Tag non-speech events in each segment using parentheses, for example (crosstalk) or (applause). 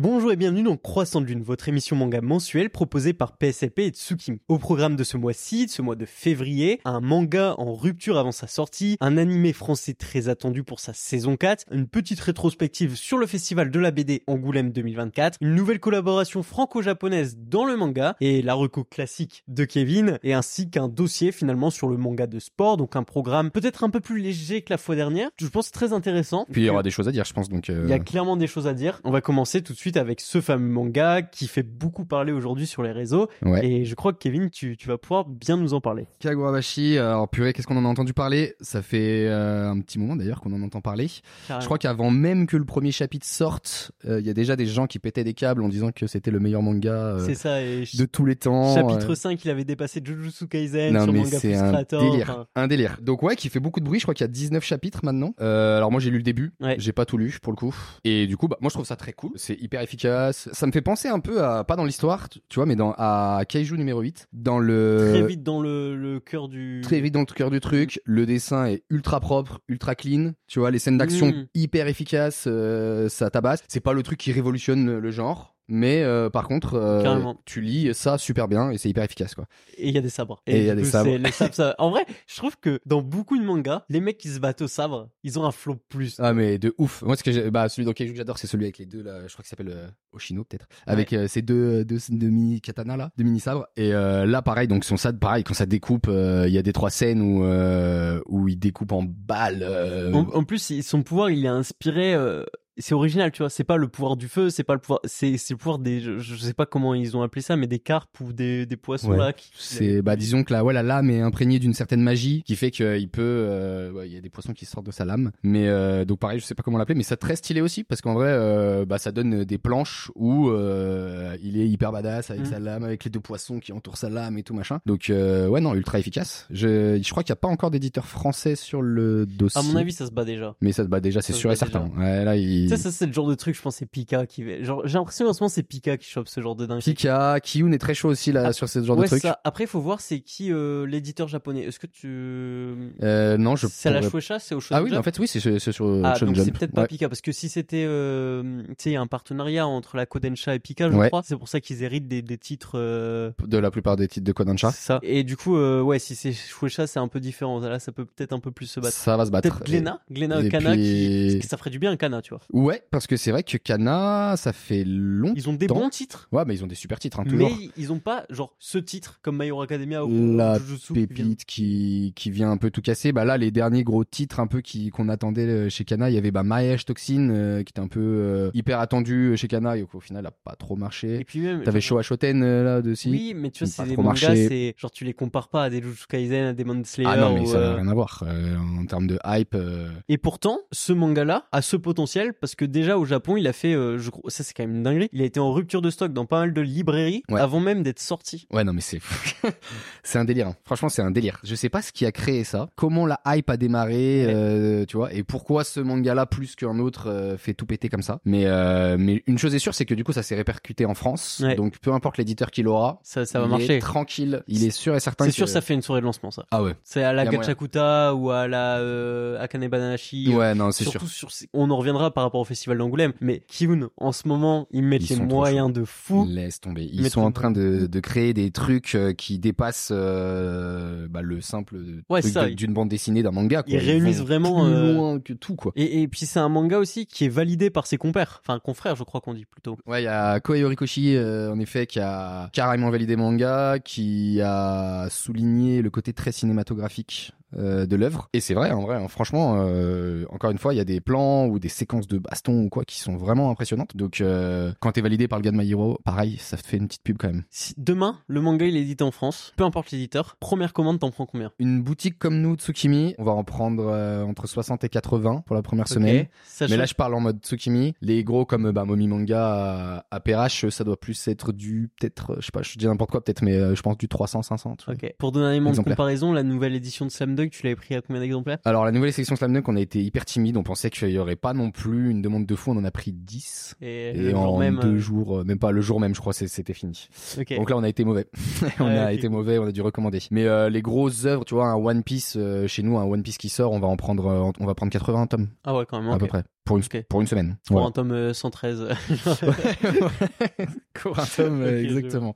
Bonjour et bienvenue dans Croissant de Lune, votre émission manga mensuelle proposée par PSLP et Tsukimi. Au programme de ce mois-ci, de ce mois de février, un manga en rupture avant sa sortie, un animé français très attendu pour sa saison 4, une petite rétrospective sur le festival de la BD Angoulême 2024, une nouvelle collaboration franco-japonaise dans le manga et la reco classique de Kevin, et ainsi qu'un dossier finalement sur le manga de sport, donc un programme peut-être un peu plus léger que la fois dernière, je pense très intéressant. Puis il y aura des choses à dire, je pense. Donc, euh, Il y a clairement des choses à dire. On va commencer tout de suite avec ce fameux manga qui fait beaucoup parler aujourd'hui sur les réseaux. ouais. Et je crois que Kevin, tu, tu vas pouvoir bien nous en parler. Kagurabashi, alors purée, qu'est-ce qu'on en a entendu parler? Ça fait euh, un petit moment d'ailleurs qu'on en entend parler. Je crois qu'avant même que le premier chapitre sorte, euh, il y a déjà des gens qui pétaient des câbles en disant que c'était le meilleur manga euh, c'est ça. Et de tous les temps. chapitre euh. 5, il avait dépassé Jujutsu Kaisen Non sur mais Manga c'est un Creator, délire, enfin, un délire. Donc ouais, qui fait beaucoup de bruit. Je crois qu'il y a 19 chapitres maintenant. Alors moi j'ai lu le début, Ouais. j'ai pas tout lu pour le coup. Et du coup, bah moi je trouve ça très cool. C'est hyper efficace. Ça me fait penser un peu à pas dans l'histoire, tu vois, mais dans à Kaiju numéro 8, dans le très vite dans le, le cœur du. très vite dans le cœur du truc. Le dessin est ultra propre, ultra clean. Tu vois, les scènes d'action Mm. hyper efficaces, euh, ça tabasse. C'est pas le truc qui révolutionne le genre. Mais euh, par contre, euh, tu lis ça super bien et c'est hyper efficace quoi. Et il y a des sabres. Et il y a des sabres. c'est les sabres, ça- En vrai, je trouve que dans beaucoup de mangas, les mecs qui se battent au sabre, ils ont un flow plus. Ah mais de ouf. Moi ce que bah celui dans que j'adore c'est celui avec les deux là, je crois qu'il s'appelle euh, Oshino peut-être. Avec euh, ces deux deux, deux mini katana là, deux mini sabres et euh, là pareil donc son sabre pareil quand ça découpe euh, il y a des trois scènes où euh, où il découpe en balles. euh, En, en plus, son pouvoir, il est inspiré. Euh, c'est original, tu vois. C'est pas le pouvoir du feu, c'est pas le pouvoir. C'est le pouvoir des. Je, je sais pas comment ils ont appelé ça, mais des carpes ou des, des poissons Ouais. là. qui- C'est bah disons que la ouais la lame est imprégnée d'une certaine magie qui fait qu'il peut euh, ouais, il y a des poissons qui sortent de sa lame mais euh, donc pareil je sais pas comment l'appeler mais ça très stylé aussi parce qu'en vrai euh, bah ça donne des planches où euh, il est hyper badass avec Mhm. sa lame avec les deux poissons qui entourent sa lame et tout machin donc euh, ouais non ultra efficace je je crois qu'il y a pas encore d'éditeur français sur le dossier À mon avis, ça se bat déjà. mais ça se bat déjà c'est sûr et certain ouais là il Tu sais, ça, c'est le genre de truc, je pense, c'est Pika qui. Genre, j'ai l'impression en ce moment, c'est Pika qui chope ce genre de dingue. Pika Kiyun est très chaud aussi là Ah, sur ce genre ouais, de truc ça. Après, il faut voir c'est qui euh, l'éditeur japonais. Est-ce que tu. euh, non je C'est à la Shueisha, c'est au ah Shonen oui Jump en fait oui c'est c'est sur Ah, Shonen donc c'est peut-être pas Ouais. Pika, parce que si c'était, euh, tu sais, il y a un partenariat entre la Kodensha et Pika, je Ouais. crois, c'est pour ça qu'ils héritent des, des titres. euh, de la plupart des titres de Kodansha. c'est ça. Et du coup, euh, ouais, si c'est Shueisha, c'est un peu différent. Là, ça peut peut-être un peu plus se battre. Ça va se battre. Glénat et Kana, puis- qui, ça ferait du bien un Kana, tu vois. Ouais, parce que c'est vrai que Kana, ça fait longtemps. Ils ont des bons titres, Ouais, mais ils ont des super titres, hein, toujours. mais ils ont pas genre ce titre comme My Hero Academia ou La Jujutsu. qui vient- Pépite qui, qui vient un peu tout casser. Bah là, les derniers gros titres un peu qui qu'on attendait euh, chez Kana, il y avait bah Maesh Toxin euh, qui était un peu euh, hyper attendu chez Kana et au final a pas trop Et marché. puis même. T'avais Showa Shoten euh, là dessus. Oui, mais tu vois, c'est des mangas, c'est genre tu les compares pas à des Jujutsu Kaisen, à des Demon Slayer. Ah non, mais ou, ça n'a rien à voir en termes de hype. Et pourtant, ce manga-là a ce potentiel parce que déjà au Japon, il a fait, euh, je crois, ça c'est quand même une dinguerie. Il a été en rupture de stock dans pas mal de librairies Ouais. avant même d'être sorti. Ouais, non, mais c'est (laughs) c'est un délire. hein. Franchement, c'est un délire. Je sais pas ce qui a créé ça. Comment la hype a démarré, Ouais. euh, tu vois, et pourquoi ce manga-là plus qu'un autre euh, fait tout péter comme ça. Mais euh, mais une chose est sûre, c'est que du coup, ça s'est répercuté en France. Ouais. Donc, peu importe l'éditeur qui l'aura, Ça, ça va il marcher. est tranquille. Il est sûr et certain. C'est que- sûr, ça fait une soirée de lancement, ça. Ah ouais. C'est à la Y a moyen. Gachakuta ou à la Akane Bananashi. Ouais, non, c'est sûr. Sur, on en reviendra par rapport au festival d'Angoulême. Mais Kiyun, en ce moment, ils mettent Ils les moyens de fou. Laisse tomber. Ils sont en train de, de créer des trucs euh, qui dépassent euh, bah, le simple Ouais, truc d'une bande dessinée d'un manga. Quoi. ils réunissent vont vraiment, plus euh, loin que tout quoi. Et, et puis c'est un manga aussi qui est validé par ses compères. Enfin, confrères, je crois qu'on dit plutôt. Ouais, il y a Koei Horikoshi, euh, en effet, qui a carrément validé manga, qui a souligné le côté très cinématographique euh, de l'œuvre. Et c'est vrai, en vrai, hein, franchement, euh, encore une fois, il y a des plans ou des séquences de baston ou quoi qui sont vraiment impressionnantes. Donc, euh, quand t'es validé par le gars de My Hero, pareil, ça te fait une petite pub quand même. Si demain, le manga il est édité en France, peu importe l'éditeur, première commande, t'en prends combien? Une boutique comme nous, Tsukimi, on va en prendre euh, entre 60 et 80 pour la première semaine. Sachant- Mais là, je parle en mode Tsukimi. Les gros comme bah, Momi Manga à, à PRH, ça doit plus être du, peut-être, je sais pas, je dis n'importe quoi peut-être, mais euh, je pense du 300, 500. tu vois. Ok. Pour donner un élément de comparaison, la nouvelle édition de Slam Dunk, tu l'avais pris à combien d'exemplaires? Alors, la nouvelle section Slam Dunk, on a été hyper timide. On pensait qu'il y aurait pas non plus une demande de fou. On en a pris 10. Et, en même. deux euh, jours, euh, même pas le jour même, je crois, c'était fini. Donc là, on a été mauvais. (laughs) on a été mauvais, on a dû recommander. Mais euh, les grosses œuvres, tu vois, un One Piece euh, chez nous, un One Piece qui sort, on va en prendre, on va prendre 80 tomes Ah ouais, quand même. à peu près. Pour une, Ok. pour une semaine. Pour Voilà. un tome euh, 113. (laughs) Pour un tome, euh, exactement.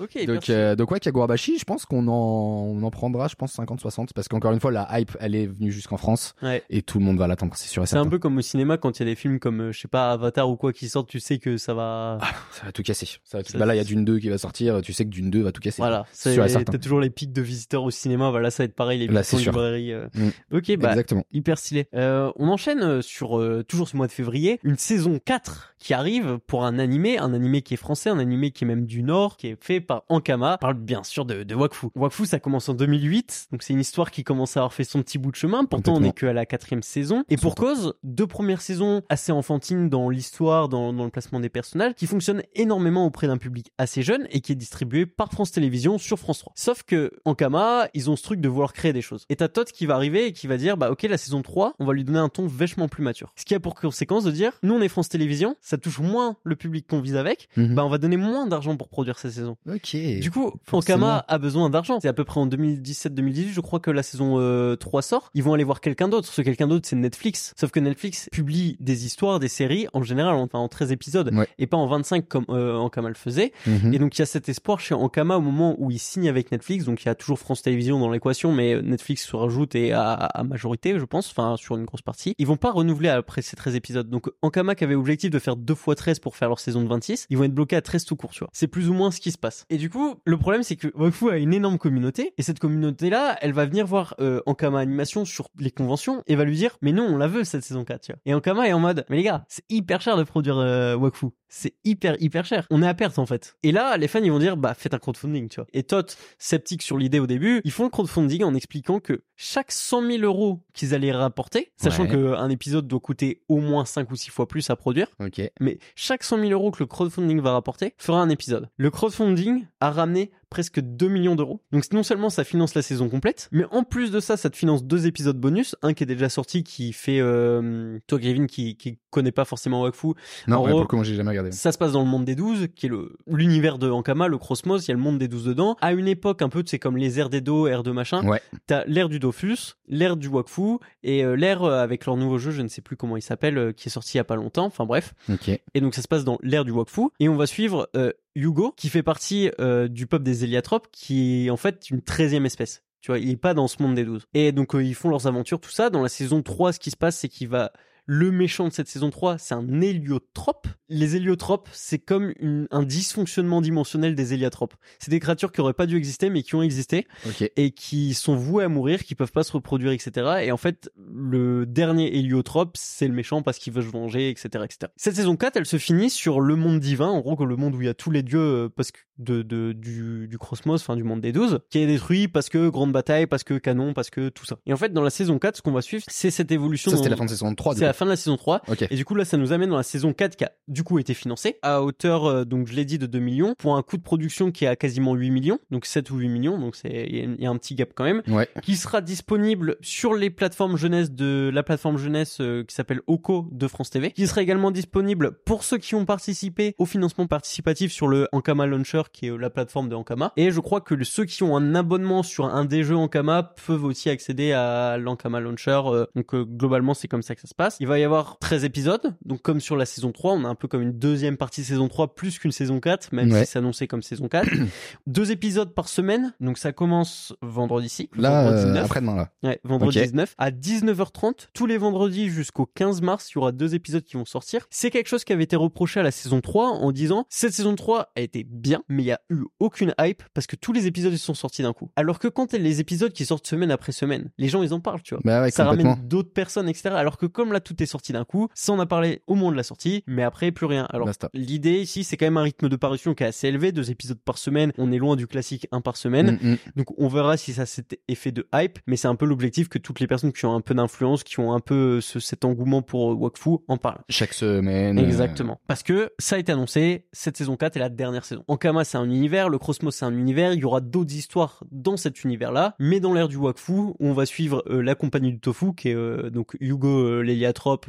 ok, Donc, euh, donc ouais, Kagurabashi, je pense qu'on en, on en prendra, je pense 50-60, parce qu'encore une fois, la hype, elle est venue jusqu'en France Ouais. et tout le monde va l'attendre, c'est sûr et C'est un peu comme au cinéma quand il y a des films comme, euh, je sais pas, Avatar ou quoi qui sortent, tu sais que ça va. Ça va tout casser. Ça va tout- Ça- Bah là, il y a Dune 2 qui va sortir, tu sais que Dune 2 va tout casser. Voilà, C'est sûr et certain. t'as toujours les pics de visiteurs au cinéma. Voilà, ça va être pareil, les pics librairie. euh. Mm. Ok, bah Exactement. hyper stylé. Euh, on enchaîne euh, sur euh, toujours ce mois de février, une saison 4 qui arrive pour un animé, un animé qui est français, un animé qui est même du Nord, qui est fait par Ankama. On parle bien sûr de, de Wakfu. Wakfu, ça commence en 2008, donc c'est une histoire qui commence à avoir fait son petit bout de chemin. Pourtant, on n'est que à la quatrième saison. Et pour cause, deux premières saisons assez enfantines dans l'histoire, dans, dans le placement des personnages, qui fonctionnent énormément auprès d'un public assez jeune et qui est distribué par France Télévisions sur France 3. Sauf que Ankama, ils ont ce truc de vouloir créer des choses. Et t'as Todd qui va arriver et qui va dire, bah ok, la saison 3, on va lui donner un ton vachement plus mature. Ce qui a pour conséquence de dire, nous on est France Télévisions, ça touche moins le public qu'on vise avec, bah on va donner moins d'argent pour produire cette saison. Ok. Du coup. Ankama a besoin d'argent. C'est à peu près en 2017-2018, je crois que la saison euh, 3 sort. Ils vont aller voir quelqu'un d'autre. Ce quelqu'un d'autre, c'est Netflix. Sauf que Netflix publie des histoires, des séries, en général, en, enfin, en 13 épisodes. Ouais. Et pas en 25 comme euh, Ankama le faisait. Mhm. Et donc il y a cet espoir chez Ankama au moment où il signe avec Netflix. Donc il y a toujours France Télévisions dans l'équation, mais Netflix se rajoute et à, à majorité, je pense, enfin sur une grosse partie. Ils vont pas renouveler après ces 13 épisodes. Donc Ankama qui avait objectif de faire 2 fois 13 pour faire leur saison de 26, ils vont être bloqués à 13 tout court, tu vois. C'est plus ou moins ce qui se passe. Et du coup, le problème c'est que Wakfu a une énorme communauté et cette communauté là, elle va venir voir euh, Ankama Animation sur les conventions et va lui dire "Mais non, on la veut cette saison 4", tu vois. Et Ankama est en mode "Mais les gars, c'est hyper cher de produire euh, Wakfu. C'est hyper hyper cher. On est à perte en fait." Et là, les fans ils vont dire "Bah faites un crowdfunding", tu vois. Et Tot, sceptique sur l'idée au début, ils font le crowdfunding en expliquant que chaque 100 000 euros qu'ils allaient rapporter, sachant Ouais. que un épisode doit coûter au moins 5 ou 6 fois plus à produire, Ok. Mais chaque 100 000 euros que le crowdfunding va rapporter fera un épisode. Le crowdfunding a ramené presque 2 millions d'euros. Donc non seulement ça finance la saison complète, mais en plus de ça, ça te finance deux épisodes bonus. Un qui est déjà sorti, qui fait... Euh, toi, Kevin, qui, qui connaît pas forcément Wakfu, Non, En ouais, moi, j'ai jamais regardé. ça se passe dans le monde des 12, qui est le l'univers de Ankama, le Cosmos, il y a le monde des 12 dedans. À une époque un peu, c'est comme les ères d'Edo, ères de machin. Ouais. T'as l'ère du Dofus, l'ère du Wakfu, et euh, l'ère euh, avec leur nouveau jeu, je ne sais plus comment il s'appelle, euh, qui est sorti il y a pas longtemps. Enfin bref. Ok. Et donc ça se passe dans l'ère du Wakfu. Et on va suivre euh, Hugo, qui fait partie euh, du peuple des Héliatropes, qui est en fait une treizième espèce. Tu vois, il est pas dans ce monde des 12. Et donc euh, ils font leurs aventures, tout ça. Dans la saison 3, ce qui se passe, c'est qu'il va... Le méchant de cette saison 3, c'est un héliotrope. Les héliotropes, c'est comme une- un dysfonctionnement dimensionnel des héliotropes. C'est des créatures qui auraient pas dû exister, mais qui ont existé et qui sont voués à mourir, qui peuvent pas se reproduire, etc. Et en fait, le dernier héliotrope, c'est le méchant parce qu'il veut se venger, etc., etc. Cette saison 4, elle se finit sur le monde divin, en gros, le monde où il y a tous les dieux, euh, parce que de, de, du, du cosmos, enfin, du monde des 12, qui est détruit parce que grande bataille, parce que canon, parce que tout ça. Et en fait, dans la saison 4, ce qu'on va suivre, c'est cette évolution. Ça, c'était la fin de saison 3. C'est la fin de la saison 3. Ok. Et du coup, là, ça nous amène dans la saison 4 qui a du coup été financée à hauteur, euh, donc je l'ai dit, de 2 millions pour un coût de production qui est à quasiment 8 millions, donc 7 ou 8 millions, donc il y a- il y, a un petit gap quand même, Ouais. qui sera disponible sur les plateformes jeunesse de la plateforme jeunesse euh, qui s'appelle Oco de France TV, qui sera également disponible pour ceux qui ont participé au financement participatif sur le Ankama Launcher qui est euh, la plateforme de Ankama. Et je crois que ceux qui ont un abonnement sur un des jeux Ankama peuvent aussi accéder à l'Ankama Launcher. euh, donc globalement, c'est comme ça que ça se passe. Il va y avoir 13 épisodes. Donc comme sur la saison 3, on a un peu comme une deuxième partie saison 3 plus qu'une saison 4, même Ouais. si c'est annoncé comme saison 4. (clears throat) Deux épisodes par semaine. Donc ça commence vendredi-ci. Là, vendredi euh, 9. après-demain, là. Ouais, vendredi Ok. 19 à 19h30 tous les vendredis jusqu'au 15 mars, il y aura deux épisodes qui vont sortir. C'est quelque chose qui avait été reproché à la saison 3 en disant cette saison 3 a été bien, mais il y a eu aucune hype parce que tous les épisodes ils sont sortis d'un coup. Alors que quand les épisodes qui sortent semaine après semaine, les gens ils en parlent, tu vois. Bah ouais, ça ramène d'autres personnes, etc. Alors que comme là tout est sorti d'un coup, ça on a parlé au moment de la sortie, mais après plus rien. Alors l'idée ici c'est quand même un rythme de parution qui est assez élevé, deux épisodes par semaine. On est loin du classique un par semaine. Mm, mm. Donc on verra si ça a cet effet de hype, mais c'est un peu l'objectif que toutes les personnes qui ont un peu d'influence, qui ont un peu ce- cet engouement pour euh, Wakfu en parlent. Chaque semaine. euh, Exactement. Parce que ça a été annoncé, cette saison 4 est la dernière saison. Ankama c'est un univers, le Cosmos c'est un univers, il y aura d'autres histoires dans cet univers-là, mais dans l'ère du Wakfu, on va suivre euh, la compagnie du tofu, qui est euh, donc Hugo euh,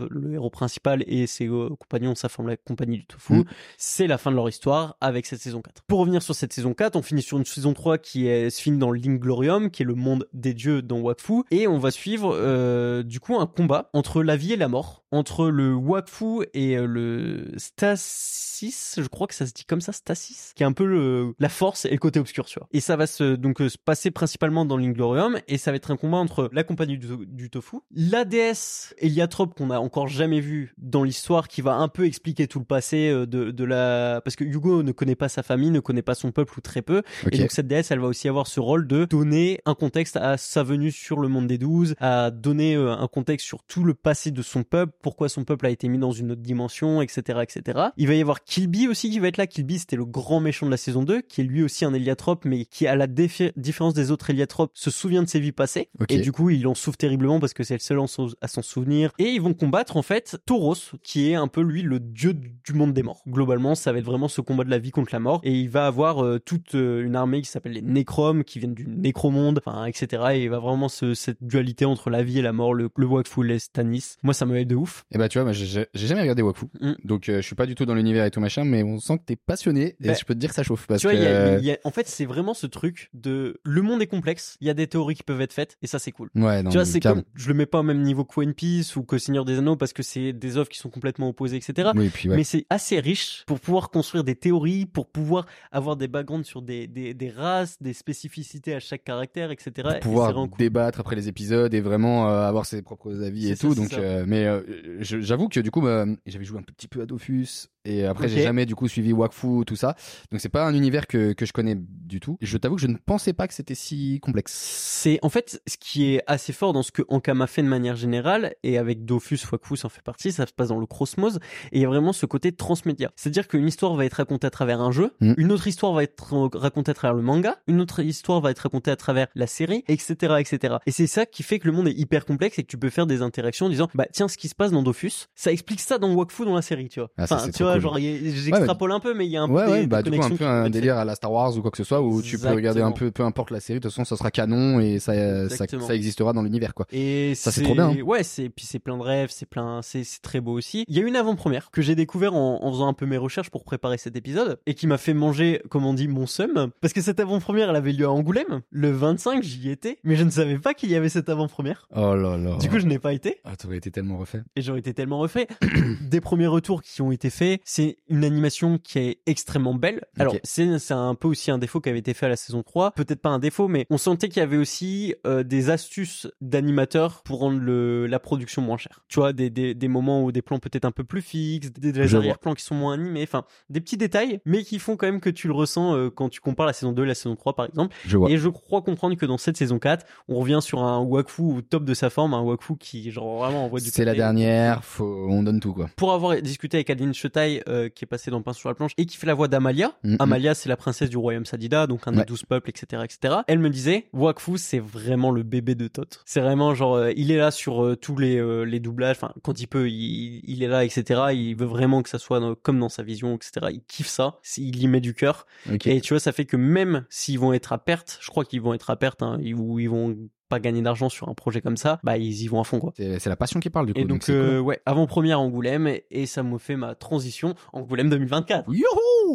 le héros principal, et ses euh, compagnons, ça forme la compagnie du tofu. Mm. C'est la fin de leur histoire avec cette saison 4. Pour revenir sur cette saison 4, on finit sur une saison 3 qui est, se finit dans l'Inglorium, qui est le monde des dieux dans Wakfu, et on va suivre euh, du coup un combat entre la vie et la mort, entre le Wakfu et euh, le Stasis, je crois que ça se dit comme ça, Stasis, qui est un peu le, la force et le côté obscur, tu vois. Et ça va se donc se passer principalement dans l'Inglorium, et ça va être un combat entre la compagnie du, du tofu, la déesse Eliatrope qu'on a encore jamais vu dans l'histoire, qui va un peu expliquer tout le passé euh, de, de la, parce que Hugo ne connaît pas sa famille, ne connaît pas son peuple ou très peu, et donc cette déesse, elle va aussi avoir ce rôle de donner un contexte à sa venue sur le monde des douze, à donner euh, un contexte sur tout le passé de son peuple, pourquoi son peuple a été mis dans une autre dimension, etc., etc. Il va y avoir Kilby aussi qui va être là. Kilby, c'était le grand méchant de la saison 2, qui est lui aussi un héliatrope, mais qui, à la différence des autres héliatropes, se souvient de ses vies passées. Et du coup, il en souffre terriblement parce que c'est le seul à s'en souvenir. Et ils vont combattre, en fait, Tauros, qui est un peu, lui, le dieu du monde des morts. Globalement, ça va être vraiment ce combat de la vie contre la mort. Et il va avoir euh, toute euh, une armée qui s'appelle les Nécromes, qui viennent du Nécromonde, enfin, etc. Et il va vraiment ce- cette dualité entre la vie et la mort, le, le Wakfu, les Stanis. Moi, ça me met de ouf. Et bah tu vois, moi, j'ai jamais regardé Wakfu, Mm. donc euh, je suis pas du tout dans l'univers et tout machin, mais on sent que t'es passionné et Bah, je peux te dire que ça chauffe parce tu vois, il y a- que y a- en fait, c'est vraiment ce truc de le monde est complexe, il y a des théories qui peuvent être faites, et ça, c'est cool. ouais, non, tu vois, c'est comme, je le mets pas au même niveau que One Piece ou que Seigneur des Anneaux parce que c'est des œuvres qui sont complètement opposées, etc. Oui, puis ouais. Mais c'est assez riche pour pouvoir construire des théories, pour pouvoir avoir des backgrounds sur des, des, des races, des spécificités à chaque caractère, etc. pour Et pouvoir cool. débattre après les épisodes et vraiment euh, avoir ses propres avis et ça, tout. Donc, euh, mais euh, j'avoue que du coup, bah, j'avais joué un petit peu à Dofus et après Ok. j'ai jamais du coup suivi Wakfu tout ça. Donc c'est pas un univers que, que je connais du tout. Je t'avoue que je ne pensais pas que c'était si complexe. C'est en fait ce qui est assez fort dans ce que Ankama fait de manière générale et avec Dofus, Wakfu en fait partie, ça se passe dans le Cosmos et il y a vraiment ce côté transmédia. C'est-à-dire qu'une histoire va être racontée à travers un jeu, Mm. une autre histoire va être racontée à travers le manga, une autre histoire va être racontée à travers la série, etc., etc. Et c'est ça qui fait que le monde est hyper complexe et que tu peux faire des interactions en disant bah tiens ce qui se passe dans Dofus, ça explique ça dans Wakfu dans la série, tu vois. Ah, ça, enfin tu vois cool. genre j'extrapole un peu mais il y a un peu ouais, des, bah des du coup un peu un délire à la Star Wars ou quoi que ce soit où tu peux regarder un peu, peu importe la série, de toute façon ça sera canon et ça, ça, ça existera dans l'univers quoi. Et Ça, c'est trop bien, hein. Ouais, c'est puis c'est plein de rêves, c'est plein, c'est c'est très beau aussi. Il y a une avant-première que j'ai découvert en, en faisant un peu mes recherches pour préparer cet épisode et qui m'a fait manger, comme on dit, mon seum parce que cette avant-première, elle avait lieu à Angoulême le 25, j'y étais, mais je ne savais pas qu'il y avait cette avant-première. Oh là là. Du coup, je n'ai pas été ah, t'aurais été tellement refait. et j'aurais été tellement refait. (clears throat) Des premiers retours qui ont été faits, c'est une animation qui est extrêmement belle. Alors, c'est un peu aussi un défaut qui avait été fait à la saison 3. Peut-être pas un défaut, mais on sentait qu'il y avait aussi euh, des astuces d'animateurs pour rendre le, la production moins chère. Tu vois, des, des, des moments où des plans peut-être un peu plus fixes, des, arrière-plans qui sont moins animés, enfin, des petits détails, mais qui font quand même que tu le ressens euh, quand tu compares la saison 2 et la saison 3, par exemple. Je vois. Et je crois comprendre que dans cette saison 4, on revient sur un Wakfu au top de sa forme, un Wakfu qui, genre, vraiment envoie du C'est la dernière, faut, on donne tout quoi. Pour avoir discuté avec Adeline Chetaille, euh, qui est passée dans Pain sur la planche, et qui fait la voix d'Amalia. Amalia, c'est la princesse du royaume Sadida, donc un Ouais. des douze peuples, etc., etc. Elle me disait, Wakfu, c'est vraiment le bébé de Tot. C'est vraiment genre, euh, il est là sur euh, tous les, euh, les doublages, enfin, quand il peut, il, il est là, etc. Il veut vraiment que ça soit dans- comme dans sa vision, etc. Il kiffe ça, il y met du cœur. Et tu vois, ça fait que même s'ils vont être à perte, je crois qu'ils vont être à perte, hein, ou ils vont pas gagner d'argent sur un projet comme ça, bah ils y vont à fond quoi. C'est la passion qui parle du coup. Et donc, euh, ouais, avant-première Angoulême, et, et ça me fait ma transition Angoulême 2024. cool.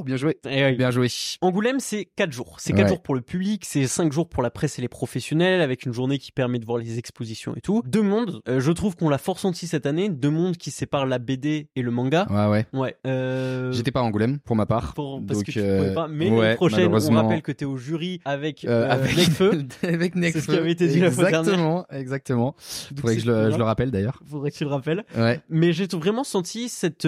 Bien joué. Oui. Bien joué. Angoulême, c'est 4 jours. C'est 4 Ouais. jours pour le public, c'est 5 jours pour la presse et les professionnels, avec une journée qui permet de voir les expositions et tout. Deux mondes, euh, je trouve qu'on l'a fort senti cette année, deux mondes qui séparent la BD et le manga. Ouais, ouais. Ouais. Euh... J'étais pas à Angoulême pour ma part. pour- parce donc, que tu euh, pouvais pas. Mais ouais, l'année prochaine, on rappelle que t'es au jury avec, Euh, avec Necfeu. (laughs) avec Necfeu. ce qui avait été dit la fois dernière. Exactement, exactement. Faudrait que c'est je le, cool, je le rappelle d'ailleurs. Faudrait que tu le rappelles. Ouais. Mais j'ai vraiment senti cette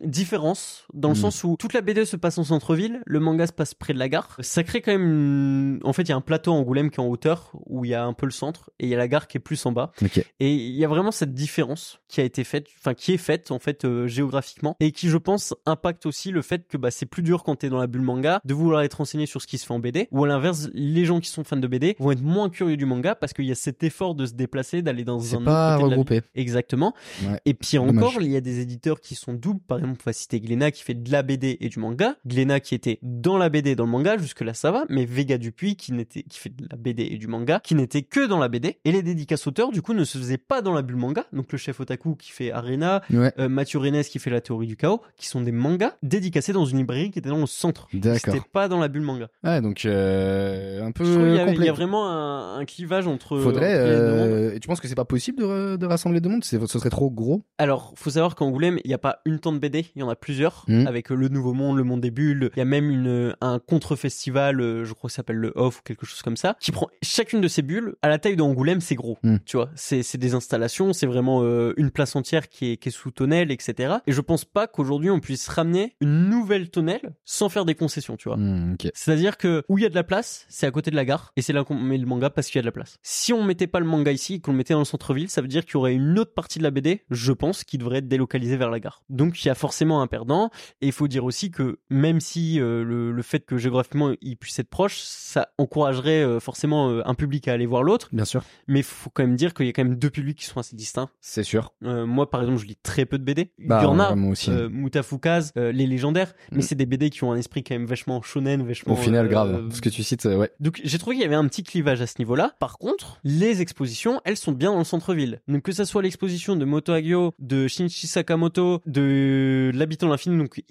différence dans le Mm. sens où toute la BD se passe en centre-ville, le manga se passe près de la gare. Ça crée quand même une... En fait, il y a un plateau à Angoulême qui est en hauteur, où il y a un peu le centre, et il y a la gare qui est plus en bas. Et il y a vraiment cette différence qui a été faite, enfin qui est faite en fait euh, géographiquement, et qui je pense impacte aussi le fait que bah, c'est plus dur quand t'es dans la bulle manga de vouloir être renseigné sur ce qui se fait en BD, ou à l'inverse, les gens qui sont fans de BD vont être moins curieux du manga parce qu'il y a cet effort de se déplacer, d'aller dans un pas de la regroupé. Exactement. Ouais. Et puis encore, il y a des éditeurs qui sont doubles. Par exemple, on va citer Glénat qui fait de la BD et du manga. Glénat qui était dans la BD et dans le manga, jusque-là ça va. Mais Vega Dupuis qui, n'était, qui fait de la BD et du manga, qui n'était que dans la BD. Et les dédicaces auteurs, du coup, ne se faisaient pas dans la bulle manga. Donc le chef Otaku qui fait Arena, Ouais. euh, Mathieu Rennes qui fait la théorie du chaos, qui sont des mangas dédicacés dans une librairie qui était dans le centre. D'accord. C'était pas dans la bulle manga. Donc euh, un peu y, il y a vraiment un, un clivage entre. Faudrait. entre euh, et tu penses que c'est pas possible de, re- de rassembler deux mondes? C'est- Ce serait trop gros? Alors, faut savoir qu'en Angoulême, il n'y a pas une de BD, il y en a plusieurs, Mhm. avec le Nouveau Monde, le Monde des Bulles. Il y a même une, un contre-festival, euh, je crois que ça s'appelle le Off ou quelque chose comme ça, qui prend chacune de ces bulles à la taille d'Angoulême, c'est gros. Mhm. Tu vois, c'est c'est des installations, c'est vraiment euh, une place entière qui est, qui est sous tonnelle, etc. Et je pense pas qu'aujourd'hui on puisse ramener une nouvelle tonnelle sans faire des concessions, tu vois. Hmm. C'est-à-dire que où il y a de la place, c'est à côté de la gare, et c'est là qu'on met le manga parce qu'il y a de la place. Si on mettait pas le manga ici, et qu'on le mettait dans le centre-ville, ça veut dire qu'il y aurait une autre partie de la BD, je pense, qui devrait être délocalisée vers la gare. Donc il y a forcément un perdant, et il faut dire aussi que même si euh, le, le fait que géographiquement il puisse être proche, ça encouragerait euh, forcément euh, un public à aller voir l'autre, Bien sûr. mais il faut quand même dire qu'il y a quand même deux publics qui sont assez distincts. C'est sûr. Moi par exemple, je lis très peu de BD. Bah, il y en a, moi aussi. Mutafukaz, les légendaires, mais Mm. c'est des BD qui ont un esprit quand même vachement shonen, vachement. Au final, grave. Ce que tu cites, ouais. Donc j'ai trouvé qu'il y avait un petit clivage à ce niveau-là. Par contre, les expositions, elles sont bien dans le centre-ville. Donc que ça soit l'exposition de Moto Hagio, de Shinichi Sakamoto, de l'habitant de l'infini, donc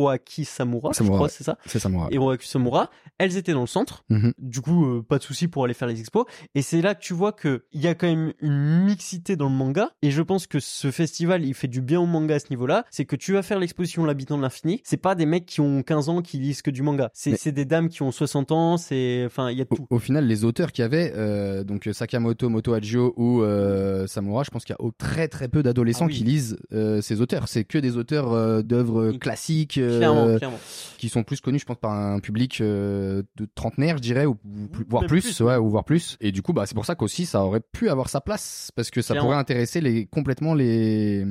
Hiroaki Samura, je Samura, crois, ouais. c'est ça. C'est moi. Hiroaki Samura, elles étaient dans le centre. Mhm. Du coup, euh, pas de souci pour aller faire les expos. Et c'est là que tu vois que il y a quand même une mixité dans le manga. Et je pense que ce festival, il fait du bien au manga à ce niveau-là. C'est que tu vas faire l'exposition L'habitant de l'infini. C'est pas des mecs qui ont 15 ans qui lisent que du manga. C'est Mais- des dames qui ont 60 ans. C'est, enfin, il y a tout. Au, au final, les auteurs qu'il y avait, euh, donc Sakamoto, Moto Hagio ou euh, Samura, je pense qu'il y a très très peu d'adolescents Ah oui. qui lisent euh, ces auteurs. C'est que des auteurs euh, d'œuvres classiques euh, Clairement, clairement. qui sont plus connus, je pense, par un public euh, de trentenaires, je dirais, ou, ou plus- voire plus, plus, ouais, ou voire plus. Et du coup, bah, c'est pour ça qu'aussi ça aurait pu avoir sa place parce que ça Clairement. pourrait intéresser les complètement les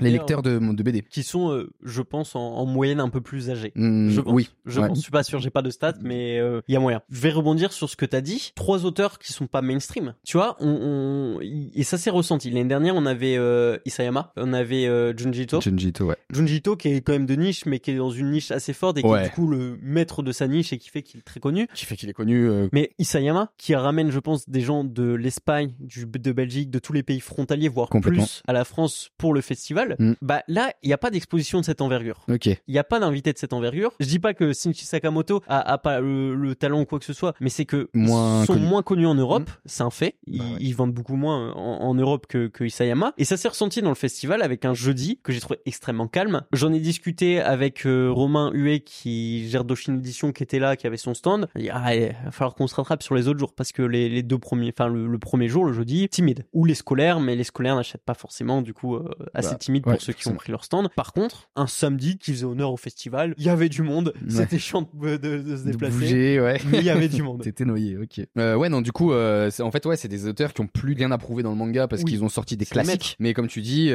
lecteurs de, de BD. qui sont, euh, je pense, en, en moyenne un peu plus âgés. Hmm, Je pense. oui, Je ouais. pense, je suis pas sûr, j'ai pas de stats, mais euh, il y a moyen. Je vais rebondir sur ce que t'as dit. Trois auteurs qui sont pas mainstream. Tu vois, on, on- et ça s'est ressenti. L'année dernière, on avait euh, Isayama, on avait euh, Junji Ito. Junji Ito, ouais. Junji Ito qui est quand même de niche, mais qui est dans une niche assez forte et qui Ouais. est du coup le maître de sa niche et qui fait qu'il est très connu. Qui fait qu'il est connu. euh, Mais Isayama, qui ramène, je pense, des gens de l'Espagne, du, de Belgique, de tous les pays frontaliers, voire plus, à la France pour le festival, Mm. bah là, il n'y a pas d'exposition de cette envergure. Il n'y a pas d'invité de cette envergure. Je dis pas que Shinichi Sakamoto a, a pas le, le talent ou quoi que ce soit, mais c'est que Moins sont connu. moins connus en Europe. C'est un fait. Ils, Bah ouais. ils vendent beaucoup moins en, en Europe que, que Isayama. Et ça s'est ressenti dans le festival avec un jeudi que j'ai trouvé extrêmement calme. J'en ai discuté avec euh, Romain Huet qui gère Doshin Edition qui était là, qui avait son stand. Il dit, ah, il va falloir qu'on se rattrape sur les autres jours parce que les, les deux premiers, enfin le, le premier jour, le jeudi, timide. Ou les scolaires, mais les scolaires n'achètent pas forcément, du coup, euh, assez Bah, timide ouais, pour ceux qui ont pris leur stand. Par contre, un samedi qui faisait honneur au festival, il y avait du monde. Ouais. C'était chiant de, de- de se De déplacer. bouger, ouais. Mais il y avait du monde. (laughs) T'étais noyé, ok. Euh, ouais, non, du coup, en fait, ouais, c'est des auteurs qui ont plus rien à prouver dans le manga parce Oui. qu'ils ont sorti des classiques. Mais comme tu dis,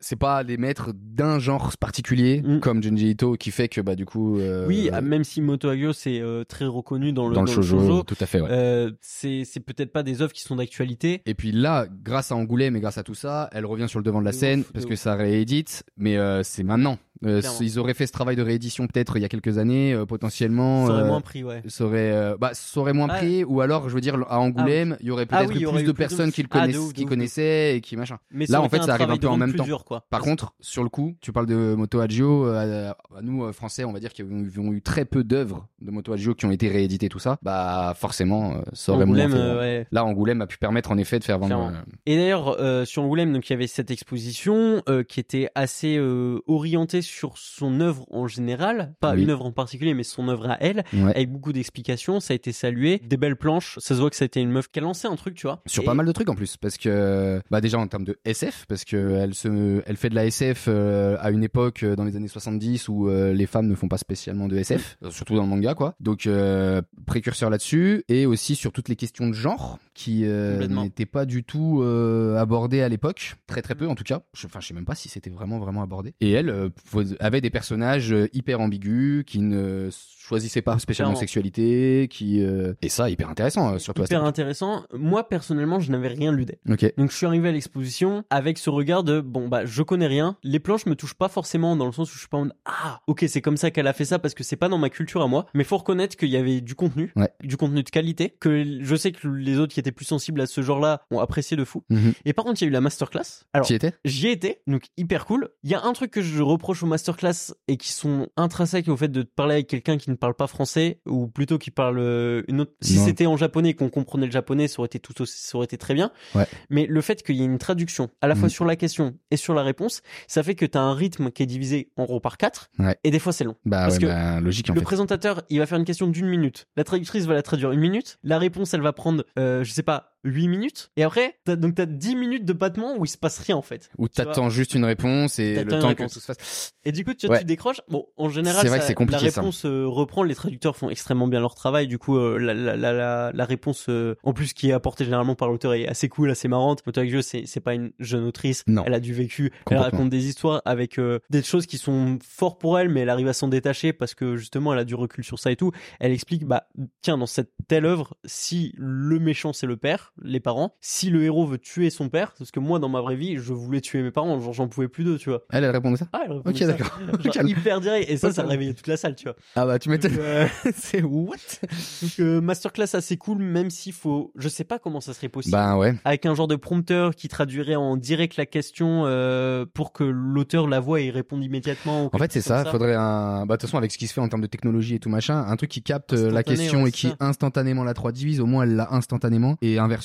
c'est pas les maîtres d'un genre particulier Mm. comme Junji Ito qui fait que bah du coup. euh, Oui, ah, même si Moto Hagio c'est euh, très reconnu dans le, dans le shoujo, shoujo, tout à fait. Ouais. euh, c'est c'est peut-être pas des œuvres qui sont d'actualité. Et puis là, grâce à Angoulême et grâce à tout ça, elle revient sur le devant de la scène parce que ça réédite, mais c'est maintenant. Euh, ils auraient fait ce travail de réédition peut-être il y a quelques années, euh, potentiellement. Ça aurait euh, moins pris, ouais. ça aurait, euh, bah, ça aurait moins Ah. pris, ou alors, je veux dire, à Angoulême, il y aurait Ah peut-être y aurait plus de plus de- personnes qui le Ah, de connaissent, ouf, de qui ouf, de connaissaient et qui machin. Mais Là, en fait, ça arrive un peu en même temps. dur, quoi. Par contre, sur le coup, tu parles de Moto euh, à nous euh, français, on va dire qu'ils ont, eu très peu d'œuvres de Moto Hagio qui ont été rééditées, tout ça. Bah forcément, euh, ça aurait Angoulême, moins ouais. Là, Angoulême a pu permettre en effet de faire vendre. Et d'ailleurs, sur Angoulême, donc il y avait cette exposition qui était assez orientée sur son œuvre en général, pas Oui. une œuvre en particulier, mais son œuvre à elle, ouais. avec beaucoup d'explications. Ça a été salué, des belles planches. Ça se voit que ça a été une meuf qui a lancé un truc, tu vois. Sur Et- pas mal de trucs en plus, parce que bah déjà en termes de SF, parce que elle se, elle fait de la SF euh, à une époque euh, dans les années 70 où euh, les femmes ne font pas spécialement de SF, surtout dans le manga quoi. Donc euh, précurseur là-dessus et aussi sur toutes les questions de genre qui n'étaient pas du tout abordées à l'époque, très très peu en tout cas. Enfin, je sais même pas si c'était vraiment vraiment abordé. Et elle, avait des personnages euh, hyper ambigus qui ne choisissaient pas spécialement Clairement. sexualité, qui euh, et ça hyper intéressant euh, surtout. Hyper intéressant. Moi, personnellement, je n'avais rien lu d'elle. Donc je suis arrivé à l'exposition avec ce regard de bon bah je connais rien. Les planches me touchent pas forcément dans le sens où je suis pas en ah ok c'est comme ça qu'elle a fait ça parce que c'est pas dans ma culture à moi. Mais faut reconnaître qu'il y avait du contenu, Ouais. du contenu de qualité que je sais que les autres qui étaient plus sensibles à ce genre-là ont apprécié de fou. Mhm. Et par contre il y a eu la masterclass. Alors Tu y étais J'y ai été, donc hyper cool. Il y a un truc que je reproche aux masterclass et qui sont intrinsèques au fait de parler avec quelqu'un qui ne parle pas français ou plutôt qui parle euh, une autre. Si c'était en japonais et qu'on comprenait le japonais, ça aurait été tout aussi, ça aurait été très bien. Ouais. Mais le fait qu'il y ait une traduction à la fois Mhm. sur la question et sur la réponse, ça fait que tu as un rythme qui est divisé en gros par quatre. Ouais. Et des fois c'est long. Bah Parce ouais, que bah, logique en le fait. présentateur, il va faire une question d'une minute. La traductrice va la traduire une minute. La réponse, elle va prendre, euh, je sais pas, 8 minutes. Et après, t'as, donc t'as 10 minutes de battement où il se passe rien en fait. Où t'attends juste une réponse et T'attends le temps que tout se fasse. Et du coup, tu, Ouais. tu décroches. Bon, en général, C'est vrai ça- que c'est compliqué, la réponse euh, reprend. Les traducteurs font extrêmement bien leur travail. Du coup, euh, la, la, la, la, réponse, euh, en plus, qui est apportée généralement par l'auteur, est assez cool, assez marrante. L'auteur avec jeu, c'est, c'est pas une jeune autrice. Non. Elle a du vécu. Elle raconte des histoires avec des choses qui sont fortes pour elle, mais elle arrive à s'en détacher parce que justement, elle a du recul sur ça et tout. Elle explique, bah, tiens, dans cette telle œuvre, si le méchant c'est le père, les parents, si le héros veut tuer son père, parce que moi, dans ma vraie vie, je voulais tuer mes parents, genre j'en pouvais plus d'eux, tu vois. Elle, elle répondait ça Ah, elle répondait Ok, ça. d'accord. (laughs) Hyper direct et ça ça réveillait toute la salle tu vois Ah bah tu m'étonnes. euh, (laughs) c'est what? donc, euh, masterclass assez cool même s'il faut je sais pas comment ça serait possible Bah ouais. avec un genre de prompteur qui traduirait en direct la question euh, pour que l'auteur la voit et réponde immédiatement En fait, c'est comme ça. Faudrait un. Bah de toute façon, avec ce qui se fait en termes de technologie et tout machin, un truc qui capte la question ouais, et qui ça. instantanément la 3 divise. Au moins, elle l'a instantanément et inversement,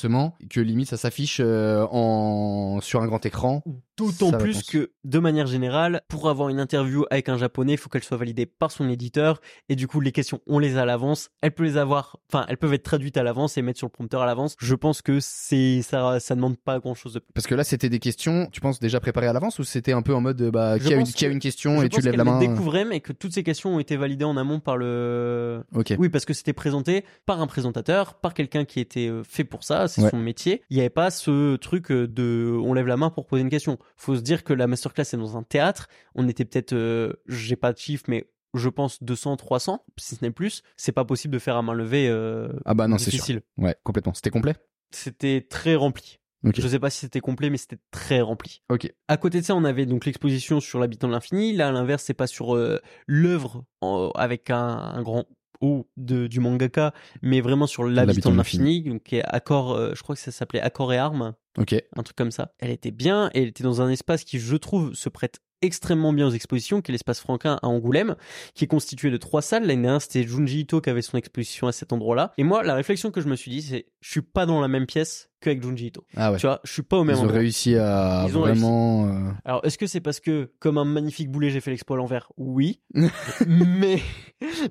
que limite ça s'affiche euh, en sur un grand écran. D'autant plus que, de manière générale, pour avoir une interview avec un japonais, il faut qu'elle soit validée par son éditeur. Et du coup, les questions, on les a à l'avance. Elle peut les avoir, enfin, elles peuvent être traduites à l'avance et mettre sur le prompteur à l'avance. Je pense que c'est, ça, ça demande pas grand chose de plus. Parce que là, c'était des questions. Tu penses déjà préparées à l'avance ou c'était un peu en mode euh, bah Je qui a, une, a une question Je et tu lèves la main. les découvrait, mais que toutes ces questions ont été validées en amont par le. Ok. Oui, parce que c'était présenté par un présentateur, par quelqu'un qui était euh, fait pour ça, c'est Ouais. son métier. Il n'y avait pas ce truc euh, de on lève la main pour poser une question. Faut se dire que la masterclass est dans un théâtre. On était peut-être, euh, j'ai pas de chiffre, mais je pense 200, 300, si ce n'est plus. C'est pas possible de faire à main levée. euh, Ah bah non, c'est sûr. difficile. Ouais, complètement. C'était complet? C'était très rempli. Ok. Je sais pas si c'était complet, mais c'était très rempli. Ok. À côté de ça, on avait donc l'exposition sur l'habitant de l'infini. Là, à l'inverse, c'est pas sur euh, l'œuvre avec un, un grand O de, du mangaka, mais vraiment sur l'habitant de l'infini, donc qui est accord, euh, je crois que ça s'appelait Accord et Armes, Ok. un truc comme ça. Elle était bien, et elle était dans un espace qui, je trouve, se prête extrêmement bien aux expositions, qui est l'espace Franquin à Angoulême, qui est constitué de trois salles. L'année dernière, c'était Junji Ito qui avait son exposition à cet endroit-là. Et moi, la réflexion que je me suis dit, c'est, je suis pas dans la même pièce qu'avec Junji Ito. Ah ouais. Tu vois, je suis pas au même Ils ont endroit. réussi à Ils ont vraiment. euh, Alors, est-ce que c'est parce que, comme un magnifique boulet, j'ai fait l'expo à l'envers? Oui. (laughs) mais,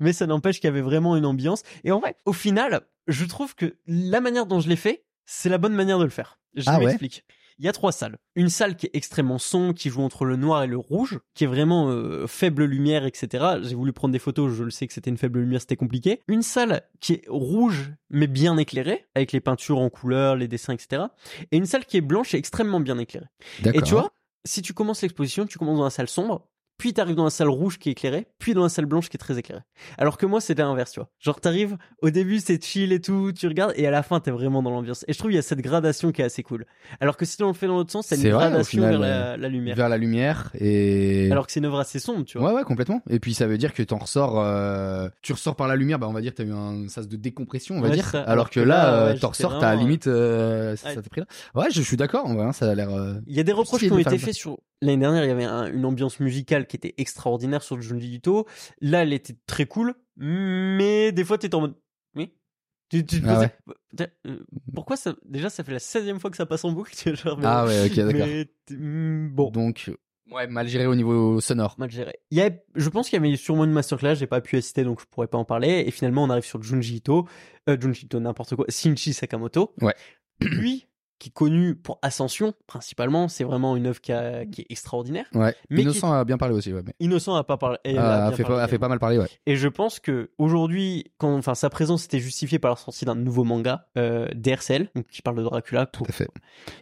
mais ça n'empêche qu'il y avait vraiment une ambiance. Et en vrai, au final, je trouve que la manière dont je l'ai fait, c'est la bonne manière de le faire. Je Ah ouais m'explique. Il y a trois salles. Une salle qui est extrêmement sombre, qui joue entre le noir et le rouge, qui est vraiment euh, faible lumière, etc. J'ai voulu prendre des photos, je le sais que c'était une faible lumière, c'était compliqué. Une salle qui est rouge, mais bien éclairée, avec les peintures en couleur, les dessins, etc. Et une salle qui est blanche et extrêmement bien éclairée. Et tu vois, si tu commences l'exposition, tu commences dans la salle sombre, puis t'arrives dans la salle rouge qui est éclairée, puis dans la salle blanche qui est très éclairée. Alors que moi, c'était l'inverse, tu vois. Genre, t'arrives, au début, c'est chill et tout, tu regardes, et à la fin, t'es vraiment dans l'ambiance. Et je trouve qu'il y a cette gradation qui est assez cool. Alors que si on le fait dans l'autre sens, c'est une vrai, gradation final, vers la, la lumière. vers la lumière et. Alors que c'est une œuvre assez sombre, tu vois. Ouais, ouais, complètement. Et puis ça veut dire que t'en ressors, euh, tu ressors par la lumière, bah on va dire t'as eu un sas de décompression, on va Ouais, dire. Alors, que, là, euh, ouais, t'en ressors, t'as limite, euh, Ouais. ça t'a pris là. Ouais, je, je suis d'accord, hein, ça a l'air. euh, Il y a des reproches qui ont été faits sur. L'année dernière, il y avait un- une ambiance musicale qui était extraordinaire sur Junji Ito. Là, elle était très cool, mais des fois, t'étais en mode. Oui. Tu, tu te Ah Putain, euh, Pourquoi ça. Déjà, ça fait la 16 fois que ça passe en boucle. (laughs) genre, mais- Ah ouais, ok, d'accord. mais hmm, bon, Donc, ouais, mal géré au niveau sonore. mal géré. Il y a, je pense qu'il y avait sûrement une masterclass, j'ai pas pu assister donc je pourrais pas en parler. Et finalement, on arrive sur Junji Ito, euh, Junji Ito, n'importe quoi, Shinji Sakamoto. Ouais. (clears throat) Lui, qui est connu pour Ascension, principalement. C'est vraiment une œuvre qui, a- qui est extraordinaire. Ouais. Mais Innocent a bien parlé aussi, ouais. Mais... Innocent a pas parlé. Ah, a a, bien fait parlé pas, a fait pas mal parler, ouais. Et je pense que aujourd'hui, quand, enfin, sa présence était justifiée par la sortie d'un nouveau manga, euh, DRCL, qui parle de Dracula. Tout à fait.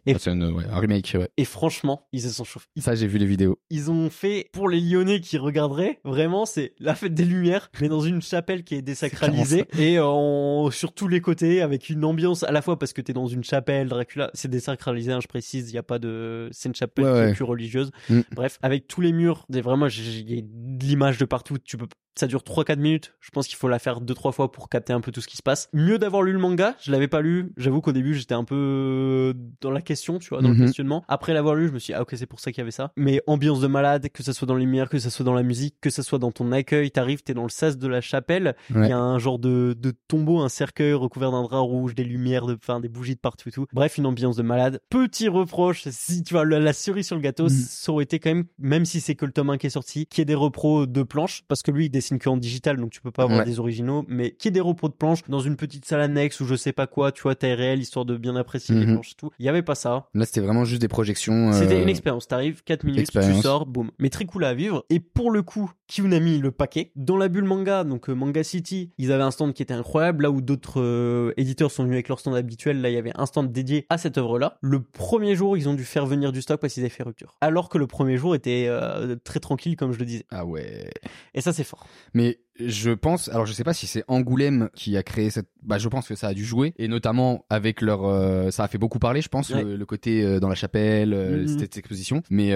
Et- Ah, c'est une- ouais, un remake, ouais. Et franchement, ils se sont chauffés. Ça, j'ai vu les vidéos. ils ont fait, pour les Lyonnais qui regarderaient, vraiment, c'est la fête des Lumières, mais dans une chapelle qui est désacralisée et en, sur tous les côtés, avec une ambiance à la fois parce que t'es dans une chapelle, Dracula, c'est désacralisé, hein, je précise, il y a pas de, c'est une chapelle Ouais, qui est ouais. plus religieuse. Mm. Bref, avec tous les murs, des- vraiment, il y a de l'image de partout, tu peux ça dure 3-4 minutes. Je pense qu'il faut la faire 2-3 fois pour capter un peu tout ce qui se passe. Mieux d'avoir lu le manga. Je l'avais pas lu. J'avoue qu'au début, j'étais un peu dans la question, tu vois, dans Mhm. le questionnement. Après l'avoir lu, je me suis dit, ah ok, c'est pour ça qu'il y avait ça. Mais ambiance de malade, que ça soit dans les lumières, que ça soit dans la musique, que ça soit dans ton accueil. T'arrives, t'es dans le sas de la chapelle. Il Ouais. y a un genre de, de tombeau, un cercueil recouvert d'un drap rouge, des lumières, de, enfin, des bougies de partout et tout. Bref, une ambiance de malade. Petit reproche, si tu vois, la, la cerise sur le gâteau, Mhm. ça aurait été quand même, même si c'est que le tome 1 qui est sorti, qu'il y ait des repros de planches, parce que lui, il dessine que en digital, donc tu peux pas avoir Ouais. des originaux, mais qu'il y ait des repros de planches dans une petite salle annexe ou je sais pas quoi, tu vois, taille réelle, histoire de bien apprécier les Mhm. planches et tout. Il y avait pas ça. Là, c'était vraiment juste des projections. C'était euh, une expérience. T'arrives, 4 minutes, tu sors, boum. Mais très cool à vivre. Et pour le coup, mis le paquet. Dans la bulle manga, donc euh, Manga City, ils avaient un stand qui était incroyable. Là où d'autres euh, éditeurs sont venus avec leur stand habituel, là, il y avait un stand dédié à cette œuvre-là. Le premier jour, ils ont dû faire venir du stock parce qu'ils avaient fait rupture. Alors que le premier jour était très tranquille, comme je le disais. Ah ouais. Et ça, c'est fort. Mais je pense, alors je sais pas si c'est Angoulême qui a créé cette, bah je pense que ça a dû jouer et notamment avec leur, euh, ça a fait beaucoup parler, je pense, Ouais. le, le côté euh, dans la chapelle, euh, Mhm. cette exposition. Mais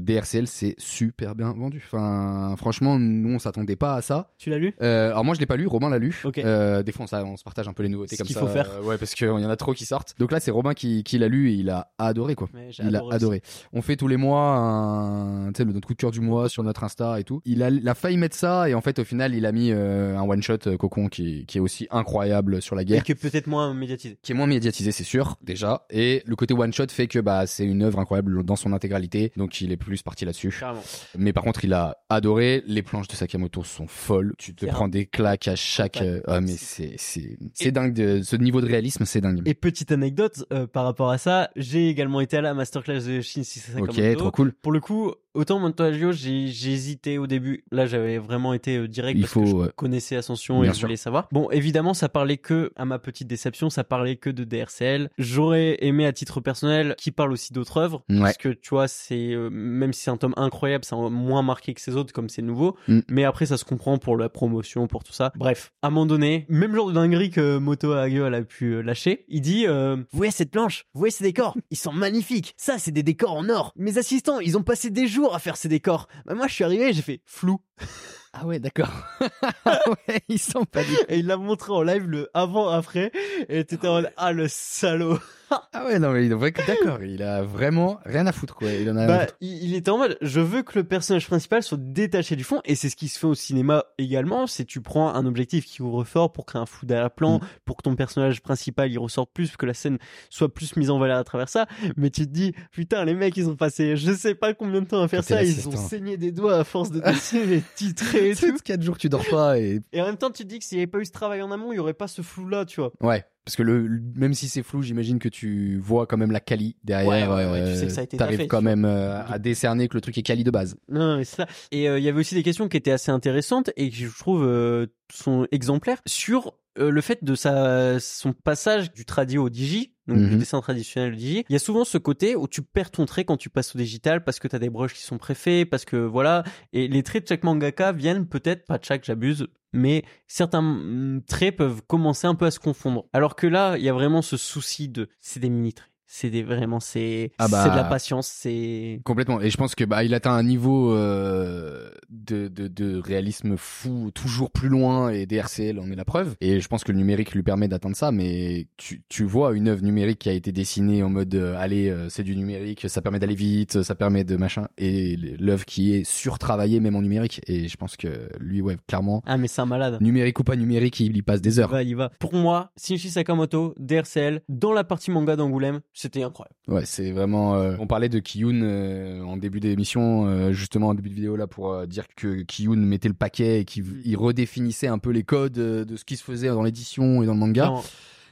DRCL c'est super bien vendu. Enfin, franchement, nous on s'attendait pas à ça. Tu l'as lu? Alors moi je l'ai pas lu, Robin l'a lu. Ok. Euh, des fois on, ça- on se partage un peu les nouveautés comme qu'il ça. faut faire. ouais, parce qu'il y en a trop qui sortent. Donc là c'est Robin qui, qui l'a lu et il a adoré quoi. Ouais, Il a adoré aussi. On fait tous les mois un, tu sais, notre coup de cœur du mois sur notre Insta et tout. Il a, il a failli mettre ça et en fait au final il a mis euh, un one shot euh, Cocon qui, qui est aussi incroyable sur la Et guerre. que peut-être moins médiatisé. Qui est moins médiatisé, c'est sûr, déjà. Et le côté one shot fait que bah c'est une œuvre incroyable dans son intégralité, donc il est plus parti là-dessus. Carrément. Mais par contre, il a adoré. Les planches de Sakamoto sont folles. Tu te prends des claques à chaque. Euh, ah mais c'est c'est c'est dingue. De, ce niveau de réalisme, c'est dingue. Et petite anecdote euh, par rapport à ça, j'ai également été à la masterclass de Shin Sakamoto. Ok, trop cool. Pour le coup, autant Montoya j'ai j'ai hésité au début. Là, j'avais vraiment été euh, direct Il parce faut, que je ouais. connaissais Ascension Bien et je sûr. voulais savoir. Bon, évidemment, ça parlait que, à ma petite déception, ça parlait que de DRCL. J'aurais aimé à titre personnel qu'il parle aussi d'autres œuvres. Ouais. Parce que tu vois, c'est euh, même si c'est un tome incroyable, c'est moins marqué que ses autres comme c'est nouveau. Mm. Mais après, ça se comprend pour la promotion, pour tout ça. Bref, à un moment donné, même genre de dinguerie que Moto elle a pu euh, lâcher, il dit euh, Vous voyez cette planche Vous voyez ces décors Ils sont magnifiques. Ça, c'est des décors en or. Mes assistants, ils ont passé des jours à faire ces décors. Bah, moi, je suis arrivé, j'ai fait flou. (laughs) Ah ouais, d'accord. (laughs) ouais, ils sont pas du. Et il l'a montré en live le avant-après. Et t'étais en mode Ah, le salaud. (laughs) Ah ouais, non mais il d'accord. Il a vraiment rien à foutre quoi. Il en a. Bah, il, il était en mode, je veux que le personnage principal soit détaché du fond, et c'est ce qui se fait au cinéma également. C'est tu prends un objectif qui ouvre fort pour créer un flou d'arrière-plan, Mm. pour que ton personnage principal il ressorte plus, que la scène soit plus mise en valeur à travers ça. Mais tu te dis, putain, les mecs ils ont passé, je sais pas combien de temps à faire ça, ils ont saigné des doigts à force de (laughs) dessiner les titrés et tout. 4 jours tu dors pas et Et en même temps, tu te dis que s'il n'y avait pas eu ce travail en amont, il y aurait pas ce flou là, tu vois. ouais. Parce que le, le- même si c'est flou, j'imagine que tu vois quand même la quali derrière. Ouais, ouais, ouais, tu sais que ça a été T'arrives taffé, quand tu même euh, à décerner que le truc est quali de base. Non, mais c'est ça. Et euh, il y avait aussi des questions qui étaient assez intéressantes et qui je trouve euh, sont exemplaires sur euh, le fait de sa son passage du tradi au digi, donc du Mhm. dessin traditionnel au digi. Il y a souvent ce côté où tu perds ton trait quand tu passes au digital parce que t'as des brushes qui sont préfaits, parce que voilà. Et les traits de chaque mangaka viennent peut-être pas de chaque, j'abuse. Mais certains mm, traits peuvent commencer un peu à se confondre. Alors que là, il y a vraiment ce souci de, c'est des mini traits. C'est des vraiment, c'est, Ah bah. c'est de la patience, c'est, Complètement. Et je pense que bah il atteint un niveau euh, de, de, de réalisme fou, toujours plus loin. Et DRCL en est la preuve. Et je pense que le numérique lui permet d'atteindre ça. Mais tu, tu vois une œuvre numérique qui a été dessinée en mode euh, allez, euh, c'est du numérique, ça permet d'aller vite, ça permet de machin. Et l'œuvre qui est surtravaillée même en numérique. Et je pense que lui, ouais, clairement, ah mais c'est un malade. numérique ou pas numérique, il y passe des Il heures. va, il va. Pour moi, Shinichi Sakamoto, DRCL, dans la partie manga d'Angoulême, c'était incroyable. Ouais, c'est vraiment. euh, On parlait de Kiyun euh, en début d'émission, euh, justement en début de vidéo là, pour euh, dire que Kiyun mettait le paquet et qu'il il redéfinissait un peu les codes euh, de ce qui se faisait dans l'édition et dans le manga.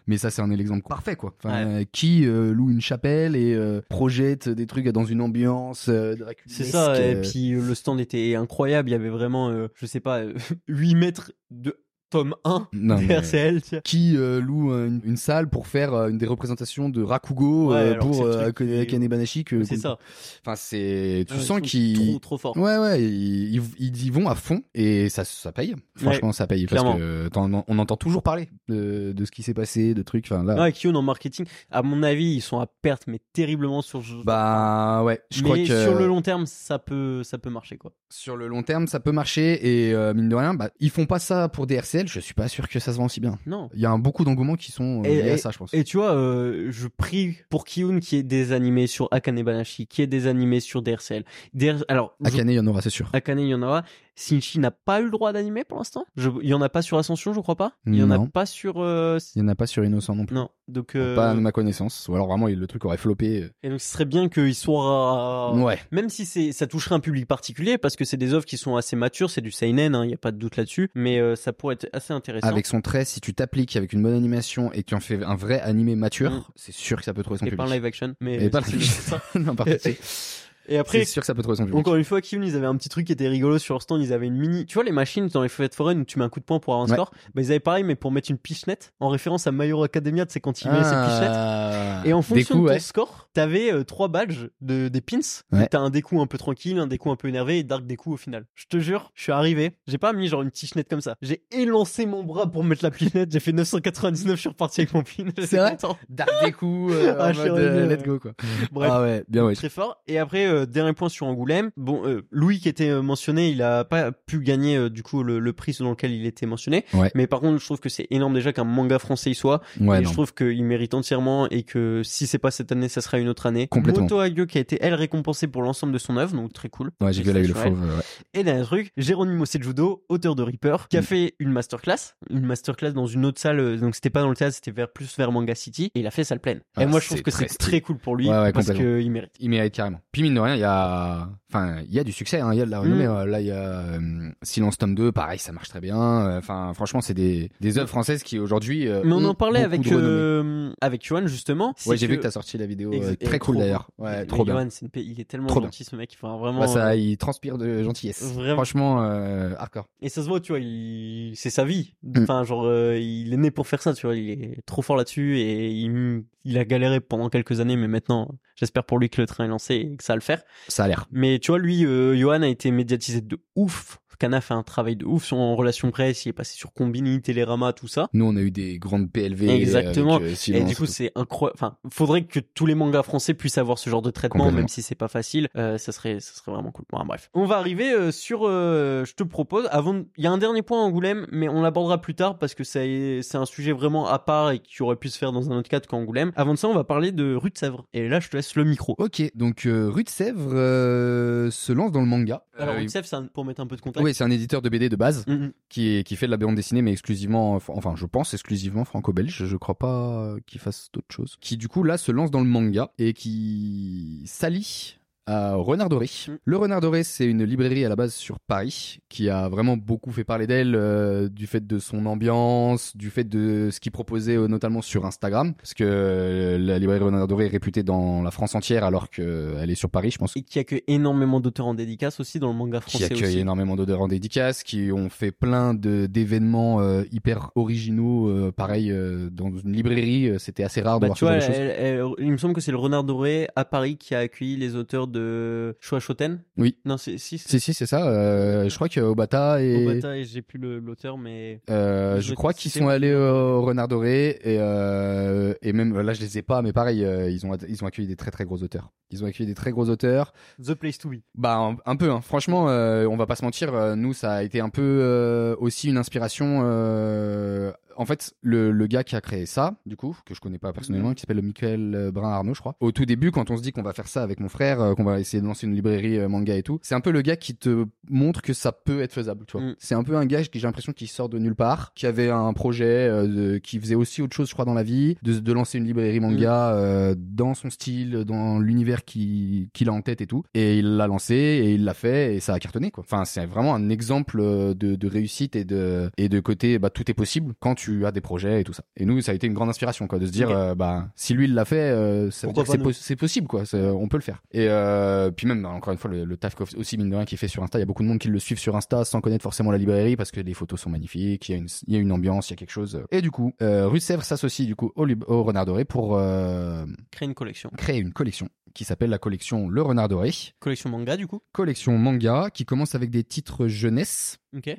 Mais ça, c'est un exemple parfait, quoi. Enfin, Qui euh, loue une chapelle et euh, projette des trucs dans une ambiance euh, C'est ça, et puis le stand était incroyable. Il y avait vraiment, je sais pas, (laughs) 8 mètres de tome 1 non, RCL qui euh, loue une, salle pour faire euh, une des représentations de Rakugo euh, pour Akane Banashi que c'est ça. Enfin c'est tu sens qu'ils trop, trop fort ouais ouais ils, ils, y vont à fond et ça ça paye. Franchement ça paye parce que on entend toujours parler de, de ce qui s'est passé de trucs enfin là. Ouais en marketing à mon avis ils sont à perte mais terriblement sur bah ouais je mais crois que sur le long terme ça peut ça peut marcher quoi sur le long terme ça peut marcher et mine de rien bah ils font pas ça pour des RCL je suis pas sûr que ça se vend aussi bien. Non. Il y a un, beaucoup d'engouements qui sont euh, liés à ça, je pense. Et tu vois, euh, je prie pour Kiyun qui est des animés sur Akane Banashi, qui est des animés sur DRCL. Alors, Akane, il y en aura, c'est sûr. Akane, il y en aura. Shinji n'a pas eu le droit d'animer pour l'instant. Il y en a pas sur Ascension, je crois pas. Il y en a pas sur. Euh, il y en a pas sur Innocent non plus. Non. Donc. Pas de ma connaissance. Ou alors vraiment le truc aurait floppé. Et donc ce serait bien qu'il soit. Ouais. Même si c'est ça toucherait un public particulier parce que c'est des œuvres qui sont assez matures, c'est du seinen, il hein, y a pas de doute là-dessus. Mais ça pourrait être assez intéressant. Avec son trait, si tu t'appliques avec une bonne animation et que tu en fais un vrai animé mature, mm. c'est sûr que ça peut trouver son et public. Et pas live action, mais. Et pas (laughs) ça. (laughs) non, par (laughs) Et après, c'est sûr que ça peut trouver son public. Encore une fois, Kim, ils avaient un petit truc qui était rigolo sur leur stand. Ils avaient une mini, tu vois, les machines dans les fêtes foraines où tu mets un coup de poing pour avoir un score? Bah, ils avaient pareil, mais pour mettre une pichenette en référence à My Hero Academia, c'est quand ils mettaient cette pichenette. Et en fonction de ton score, t'avais euh, trois badges de des pins. T'as un découp un peu tranquille, un découp un peu énervé et Dark découp au final. Je te jure, je suis arrivé, j'ai pas mis genre une pichenette comme ça. J'ai élancé mon bras pour mettre la pichenette. J'ai fait 999, je suis reparti avec mon pin. (laughs) C'est vrai? Dark découp, euh, ah, mode, euh, let's go quoi. Bref, ah ouais, bien ouais. Très fort. Et après, dernier point sur Angoulême. Bon, euh, Louis qui était euh, mentionné, il a pas pu gagner euh, du coup le, prix selon lequel il était mentionné. Mais par contre, je trouve que c'est énorme déjà qu'un manga français y soit. et je trouve qu'il mérite entièrement et que si c'est pas cette année, ça sera une autre année. Complètement. Moto Hagio qui a été elle récompensée pour l'ensemble de son œuvre, donc très cool. Ouais, j'ai vu le fauve. Et dernier truc, Jérôme Sejudo, auteur de Reaper, qui a mm. fait une masterclass, une masterclass dans une autre salle. Donc c'était pas dans le théâtre, c'était vers plus vers Manga City et il a fait salle pleine. et ah, moi je trouve que c'est très cool pour lui parce qu'il mérite. Il mérite carrément. Puis mine rien, il y a enfin il y a du succès hein, il y a de la renommée mm. euh, là il y a euh, Silence tome 2 pareil ça marche très bien euh, enfin franchement c'est des des œuvres françaises qui aujourd'hui mais on en parlait avec avec Johan justement. Ouais j'ai vu que t'as sorti la vidéo très cool d'ailleurs. ouais trop bien. Il est tellement gentil ce mec enfin vraiment bah, ça il transpire de gentillesse. franchement hardcore. Et ça se voit tu vois il c'est sa vie. Mm. enfin genre il est né pour faire ça tu vois il est trop fort là-dessus et il il a galéré pendant quelques années mais maintenant j'espère pour lui que le train est lancé et que ça va le faire. Ça a l'air. Mais tu vois lui euh, Johan a été médiatisé de ouf Kana fait un travail de ouf en relation presse, il est passé sur Combini, Télérama, tout ça. Nous, on a eu des grandes PLV. Exactement. Euh, et du coup, c'est incroyable. Enfin, faudrait que tous les mangas français puissent avoir ce genre de traitement, même si c'est pas facile. Euh, ça serait, ça serait vraiment cool. Bon, bref. On va arriver euh, sur, euh, je te propose, avant, il y a un dernier point Angoulême, mais on l'abordera plus tard parce que c'est un sujet vraiment à part et qui aurait pu se faire dans un autre cadre qu'Angoulême. Avant de ça, on va parler de Rue de Sèvres. Et là, je te laisse le micro. Ok. Donc, Rue de Sèvres se lance dans le manga. Alors, Rue de Sèvres, pour mettre un peu de contexte. Oui, c'est un éditeur de BD de base mm-hmm. qui, qui fait de la bande dessinée mais exclusivement, enfin je pense exclusivement franco-belge, je crois pas qu'il fasse d'autres choses. Qui du coup là se lance dans le manga et qui s'allie Renard Doré. Mm. Le Renard Doré, c'est une librairie à la base sur Paris qui a vraiment beaucoup fait parler d'elle euh, du fait de son ambiance, du fait de ce qu'il proposait euh, notamment sur Instagram, parce que euh, la librairie Renard Doré est réputée dans la France entière alors qu'elle est sur Paris, je pense. Et qui accueille énormément d'auteurs en dédicace aussi dans le manga français. Qui accueille énormément d'auteurs en dédicace, qui ont fait plein d'événements hyper originaux, pareil dans une librairie, c'était assez rare de bah, voir ce genre il me semble que c'est le Renard Doré à Paris qui a accueilli les auteurs de de Shoten Oui. Non, c'est si. Si si, c'est ça. Euh, je crois que Obata et Obata et j'ai plus l'auteur, mais. Euh, je crois qu'ils sont allés au Renard Doré et euh, et même là je les ai pas, mais pareil, ils ont ils ont accueilli des très très gros auteurs. Ils ont accueilli des très gros auteurs. The place to be. Bah un, peu. Hein. Franchement, on va pas se mentir. Nous, ça a été un peu aussi une inspiration en fait, le, le, gars qui a créé ça, du coup, que je connais pas personnellement, mhm. qui s'appelle Michael euh, Brun Arnaud, je crois. Au tout début, quand on se dit qu'on va faire ça avec mon frère, euh, qu'on va essayer de lancer une librairie euh, manga et tout, c'est un peu le gars qui te montre que ça peut être faisable, tu vois. Mm. C'est un peu un gars qui j'ai l'impression qu'il sort de nulle part, qui avait un projet, de, qui faisait aussi autre chose, je crois, dans la vie, de, de lancer une librairie manga mm. dans son style, dans l'univers qu'il a en tête et tout. Et il l'a lancé et il l'a fait et ça a cartonné, quoi. Enfin, c'est vraiment un exemple de, de réussite et de et de côté, bah tout est possible quand tu tu as des projets et tout ça. Et nous, ça a été une grande inspiration, quoi, de se dire, euh, bah, si lui il l'a fait, euh, c'est possible, quoi. On peut le faire. Et euh, puis même, encore une fois, le, le taf aussi mine de rien qu'il fait sur Insta, il y a beaucoup de monde qui le suivent sur Insta sans connaître forcément la librairie parce que les photos sont magnifiques, il y a une, il y a une ambiance, il y a quelque chose. Et du coup, euh, Rue de Sèvres s'associe du coup au, au Renard Doré pour Créer une collection. créer une collection qui s'appelle la collection Le Renard Doré, Collection manga, du coup? collection manga qui commence avec des titres jeunesse.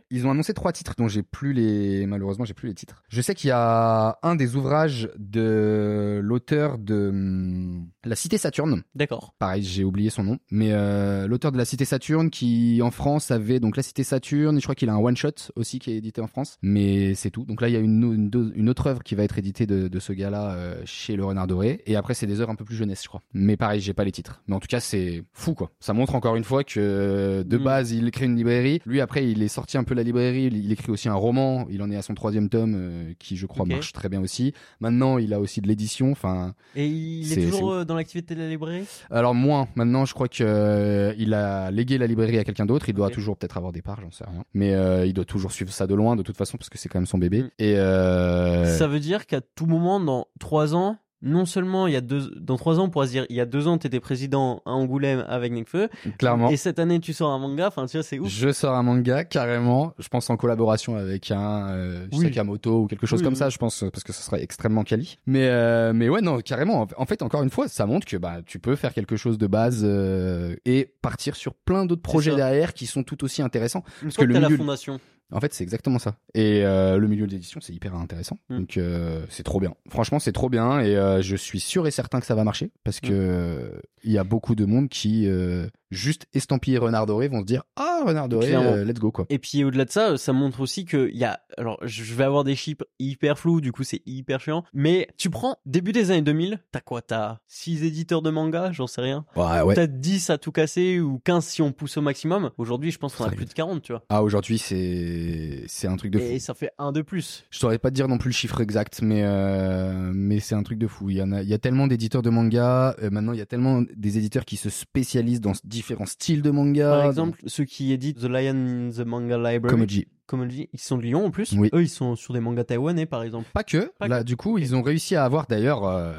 Ils ont annoncé trois titres dont j'ai plus les malheureusement j'ai plus les titres. Je sais qu'il y a un des ouvrages de l'auteur de hum, La Cité Saturne. D'accord. Pareil, j'ai oublié son nom, mais euh, l'auteur de La Cité Saturne qui en France avait donc La Cité Saturne, et je crois qu'il a un one shot aussi qui est édité en France, mais c'est tout. Donc là il y a une, une, do- une autre œuvre qui va être éditée de, de ce gars-là euh, chez Le Renard Doré, et après c'est des œuvres un peu plus jeunesse, je crois. Mais pareil, j'ai pas les titres. Mais en tout cas c'est fou quoi. Ça montre encore une fois que de Mm. base il crée une librairie. Lui après il est sorti un peu de la librairie, il, il écrit aussi un roman. Il en est à son troisième tome euh, qui je crois marche très bien aussi. Maintenant il a aussi de l'édition. Enfin Et il est toujours euh, dans l'activité de la librairie alors moins. Maintenant, je crois que euh, il a légué la librairie à quelqu'un d'autre. Il doit toujours peut-être avoir des parts, j'en sais rien. Mais euh, il doit toujours suivre ça de loin, de toute façon, parce que c'est quand même son bébé. Mm. Et euh, Ça veut dire qu'à tout moment, dans trois ans, non seulement il y a deux, dans trois ans, on pourra se dire, il y a deux ans, t'étais président à Angoulême avec Nekfeu, clairement, et cette année, tu sors un manga, enfin, tu vois, c'est ouf. je sors un manga carrément. Je pense en collaboration avec un euh, Oui. Sakamoto ou quelque chose Oui, comme oui. ça. Je pense parce que ce serait extrêmement quali. Mais euh, mais ouais, non, carrément. En fait, encore une fois, ça montre que bah tu peux faire quelque chose de base euh, et partir sur plein d'autres projets derrière qui sont tout aussi intéressants. Une que fois que le la fondation. En fait, c'est exactement ça. Et euh, le milieu de l'édition, c'est hyper intéressant. Mm. Donc, euh, c'est trop bien. Franchement, c'est trop bien. Et euh, je suis sûr et certain que ça va marcher. Parce que Mm. euh, il y a beaucoup de monde qui, euh, juste estampillé Renard Doré, vont se dire Ah, Renard Doré, euh, let's go, quoi. Et puis au-delà de ça, ça montre aussi que il y a, alors je vais avoir des chiffres hyper flous, du coup c'est hyper chiant. Mais tu prends début des années 2000, t'as quoi? T'as 6 éditeurs de manga, j'en sais rien. Ouais, ouais. Peut-être 10 à tout casser ou 15 si on pousse au maximum. Aujourd'hui, je pense qu'on a plus de 40, tu vois. Ah, aujourd'hui, c'est c'est un truc de fou. Et ça fait un de plus. Je saurais pas te dire non plus le chiffre exact, mais euh, mais c'est un truc de fou. Il y en a, il y a tellement d'éditeurs de manga. euh, maintenant, il y a tellement des éditeurs qui se spécialisent dans différents styles de manga. Par exemple, ceux qui éditent The Lion in the Manga Library, Komoji, ils sont de Lyon en plus. Oui. Eux, ils sont sur des mangas taïwanais, par exemple. Pas que. Pas Là, que. du coup, ils ont réussi à avoir d'ailleurs, euh,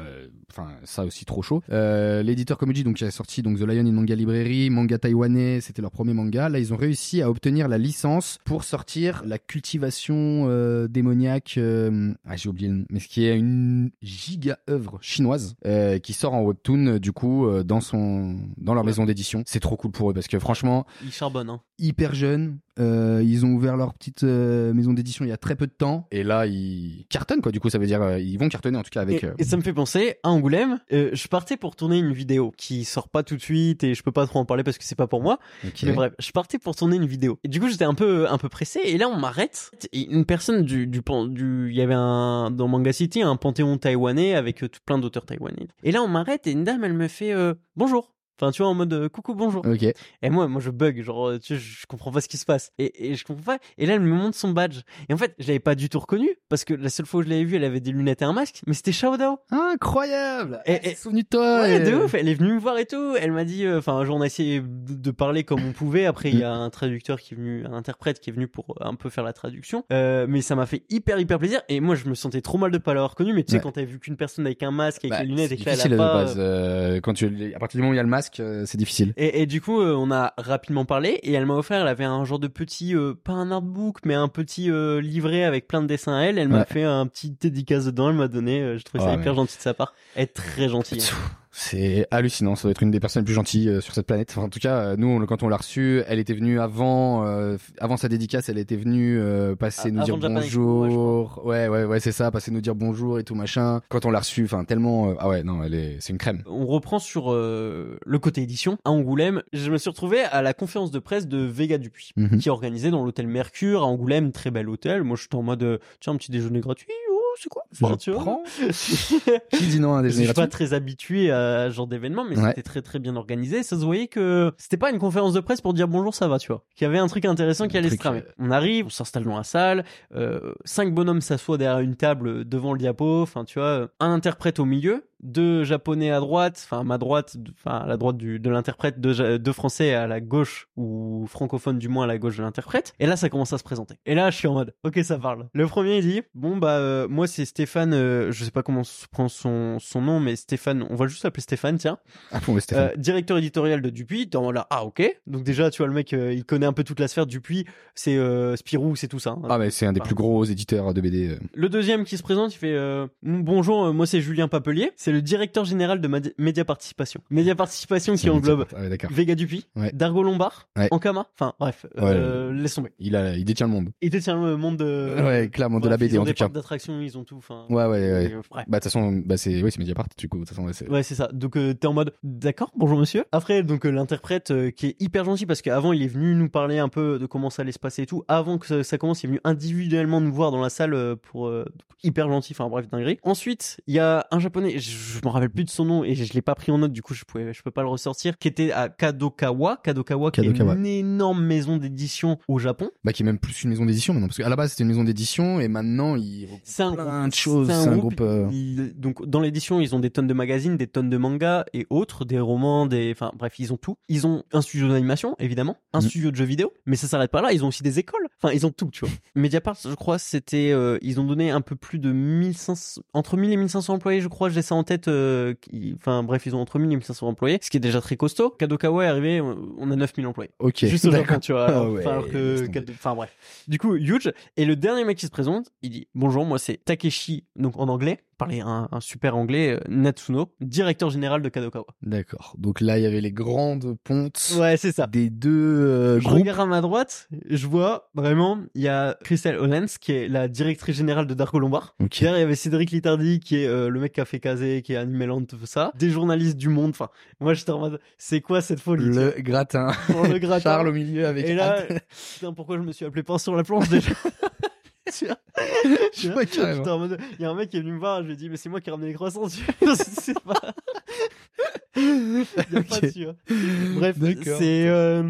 enfin, ça aussi trop chaud. Euh, L'éditeur Komoji, donc, qui a sorti donc The Lion in Manga Library, manga taïwanais, c'était leur premier manga. Là, ils ont réussi à obtenir la licence pour sortir la cultivation euh, démoniaque. ah, j'ai oublié le nom, mais ce qui est une giga œuvre chinoise qui sort en webtoon, du coup, dans son, dans leur Ouais. maison d'édition. C'est trop cool pour eux parce que franchement, Ils charbonnent, hein. hyper jeunes. Euh, ils ont ouvert leur petite euh, maison d'édition il y a très peu de temps. Et là, ils cartonnent, quoi. Du coup, ça veut dire euh, ils vont cartonner, en tout cas, avec... Et, euh, et ça me fait penser à Angoulême. euh, je partais pour tourner une vidéo qui sort pas tout de suite et je peux pas trop en parler parce que c'est pas pour moi. Mais bref, je partais pour tourner une vidéo. Et du coup, j'étais un peu, un peu pressé. Et là, on m'arrête. Une personne du, du, pan- du, il y avait un, dans Manga City, un panthéon taïwanais avec euh, tout plein d'auteurs taïwanais. Et là, on m'arrête et une dame, elle me fait, euh, bonjour. Enfin, tu vois, en mode euh, coucou, bonjour. Ok. Et moi, moi, je bug, genre, euh, tu sais, je comprends pas ce qui se passe. Et, et je comprends pas. Et là, elle me montre son badge. Et en fait, je l'avais pas du tout reconnu parce que la seule fois où je l'avais vue, elle avait des lunettes et un masque. Mais c'était Shao Dao. Incroyable Et- Et, souvenu de toi Ouais, et- de ouf. Elle est venue me voir et tout. Elle m'a dit, euh, enfin, un jour, on a essayé de, de parler comme on pouvait. Après, il y a un traducteur qui est venu, un interprète qui est venu pour euh, un peu faire la traduction. Euh, mais ça m'a fait hyper, hyper plaisir. Et moi, je me sentais trop mal de pas l'avoir connu. Mais tu sais, Ouais. quand t'as vu qu'une personne avec un masque, avec Bah, les lunettes et que là, elle a de pas. base. euh, quand tu, à partir du moment où il y a le masque, euh, c'est difficile. Et, et du coup, euh, on a rapidement parlé et elle m'a offert, elle avait un genre de petit, euh, pas un artbook, mais un petit livret avec plein de dessins à elle. Elle m'a fait un petit dédicace dedans, elle m'a donné, je trouvais ça Ouais, hyper gentil de sa part. Elle est très gentille. C'est hallucinant, ça doit être une des personnes les plus gentilles euh, sur cette planète. Enfin, en tout cas, euh, nous, on- quand on l'a reçue, elle était venue avant, euh, avant sa dédicace, elle était venue euh, passer Ah, nous dire je bonjour. Ouais, ouais, ouais, c'est ça, passer nous dire bonjour et tout machin. Quand on l'a reçue, enfin, tellement, euh, ah ouais, non, elle est, c'est une crème. On reprend sur euh, le côté édition. À Angoulême, je me suis retrouvé à la conférence de presse de Vega Dupuis, Mhm. qui est organisée dans l'hôtel Mercure à Angoulême, très bel hôtel. Moi, j'étais en mode, tiens, un petit déjeuner gratuit, c'est quoi? Enfin, tu prends. (laughs) Qui dit non à un Je suis pas très habitué à ce genre d'événement, mais Ouais. c'était très très bien organisé. Ça se voyait que c'était pas une conférence de presse pour dire bonjour, ça va, tu vois. Qu'il y avait un truc intéressant qui allait se tramer. euh, On arrive, on s'installe dans la salle, euh, cinq bonhommes s'assoient derrière une table devant le diapo, enfin tu vois, un interprète au milieu. Deux japonais à droite, enfin ma droite, enfin à la droite du, de l'interprète, deux, deux français à la gauche ou francophone du moins à la gauche de l'interprète. Et là, ça commence à se présenter. Et là, je suis en mode, ok, ça parle. Le premier il dit, bon bah euh, moi c'est Stéphane, euh, je sais pas comment se prend son son nom, mais Stéphane, on va juste l'appeler Stéphane, tiens. Ah bon, mais Stéphane. Euh, directeur éditorial de Dupuis. Dans là, ah ok. Donc déjà, tu vois le mec, il connaît un peu toute la sphère. Dupuis, c'est Spirou, c'est tout ça. hein. ah mais c'est un des Enfin, plus gros éditeurs de BD. Le deuxième qui se présente, il fait bonjour, moi c'est Julien Papelier, c'est le directeur général de Média Participation. Média Participation qui C'est englobe. Ah ouais. Vega Dupuis, Ouais. Dargo Lombard, Ouais. Ankama, enfin bref, euh, laisse tomber. Il a, il détient le monde. Il détient le monde de. ouais, clairement de la BD ils ont en des tout cas. parcs d'attractions, ils ont tout. Ouais, ouais, ouais. euh, bref. Bah de toute façon, bah c'est, oui, c'est Mediapart du coup. Façon, ouais, c'est. Ouais, c'est ça. Donc euh, t'es en mode d'accord, bonjour monsieur. Après donc euh, l'interprète euh, qui est hyper gentil parce qu'avant il est venu nous parler un peu de comment ça allait se passer et tout. Avant que ça, ça commence, il est venu individuellement nous voir dans la salle pour hyper gentil. Enfin bref dinguerie. Ensuite il y a un japonais, je, je me rappelle plus de son nom et je, je l'ai pas pris en note du coup je pouvais je peux pas le ressortir, qui était à Kadokawa, Kadokawa, qui Kadokawa. est une énorme maison d'édition au Japon. Bah qui est même plus une maison d'édition maintenant, parce qu'à la base c'était une maison d'édition et maintenant il. C'est un Plein groupe, de choses, c'est un groupe, euh, donc dans l'édition, ils ont des tonnes de magazines, des tonnes de mangas et autres, des romans, des, enfin bref, ils ont tout. Ils ont un studio d'animation, évidemment, un Mhm. studio de jeux vidéo, mais ça s'arrête pas là. Ils ont aussi des écoles. Enfin, ils ont tout, tu vois. (laughs) Mediapart, je crois, c'était, euh, ils ont donné un peu plus de 1500, entre 1000 et 1500 employés, je crois. J'ai ça en tête. Euh, qui- Enfin bref, ils ont entre 1000 et 1500 employés, ce qui est déjà très costaud. Kadokawa est arrivé, on a 9000 employés. Ok. Juste au. Japon, tu vois. Ah ouais, enfin, que- enfin, bref. Du coup, huge. Et le dernier mec qui se présente, il dit Bonjour, moi c'est Takeshi, donc en anglais, parler un, un super anglais, euh, Natsuno, directeur général de Kadokawa. D'accord. Donc là il y avait les grandes pontes Ouais, c'est ça. des deux euh, Je groupes. regarde à ma droite, je vois vraiment, il y a Christelle Hollens qui est la directrice générale de Darko Lombard. Ok. Derrière, il y avait Cédric Litardi qui est euh, le mec qui a fait Kazé, qui est animé tout ça. Des journalistes du monde. Enfin, moi j'étais en mode, c'est quoi cette folie Le gratin. pour le gratin. (laughs) Charles au milieu avec. Et là, putain, pourquoi je me suis appelé pain sur la planche déjà? (laughs) (laughs) je vois carrément. J'étais en mode, il y a un mec qui est venu me voir, je lui ai dit, mais c'est moi qui ai ramené les croissants, tu vois. (laughs) C'est pas. Il y a pas hein. Bref, c'est euh,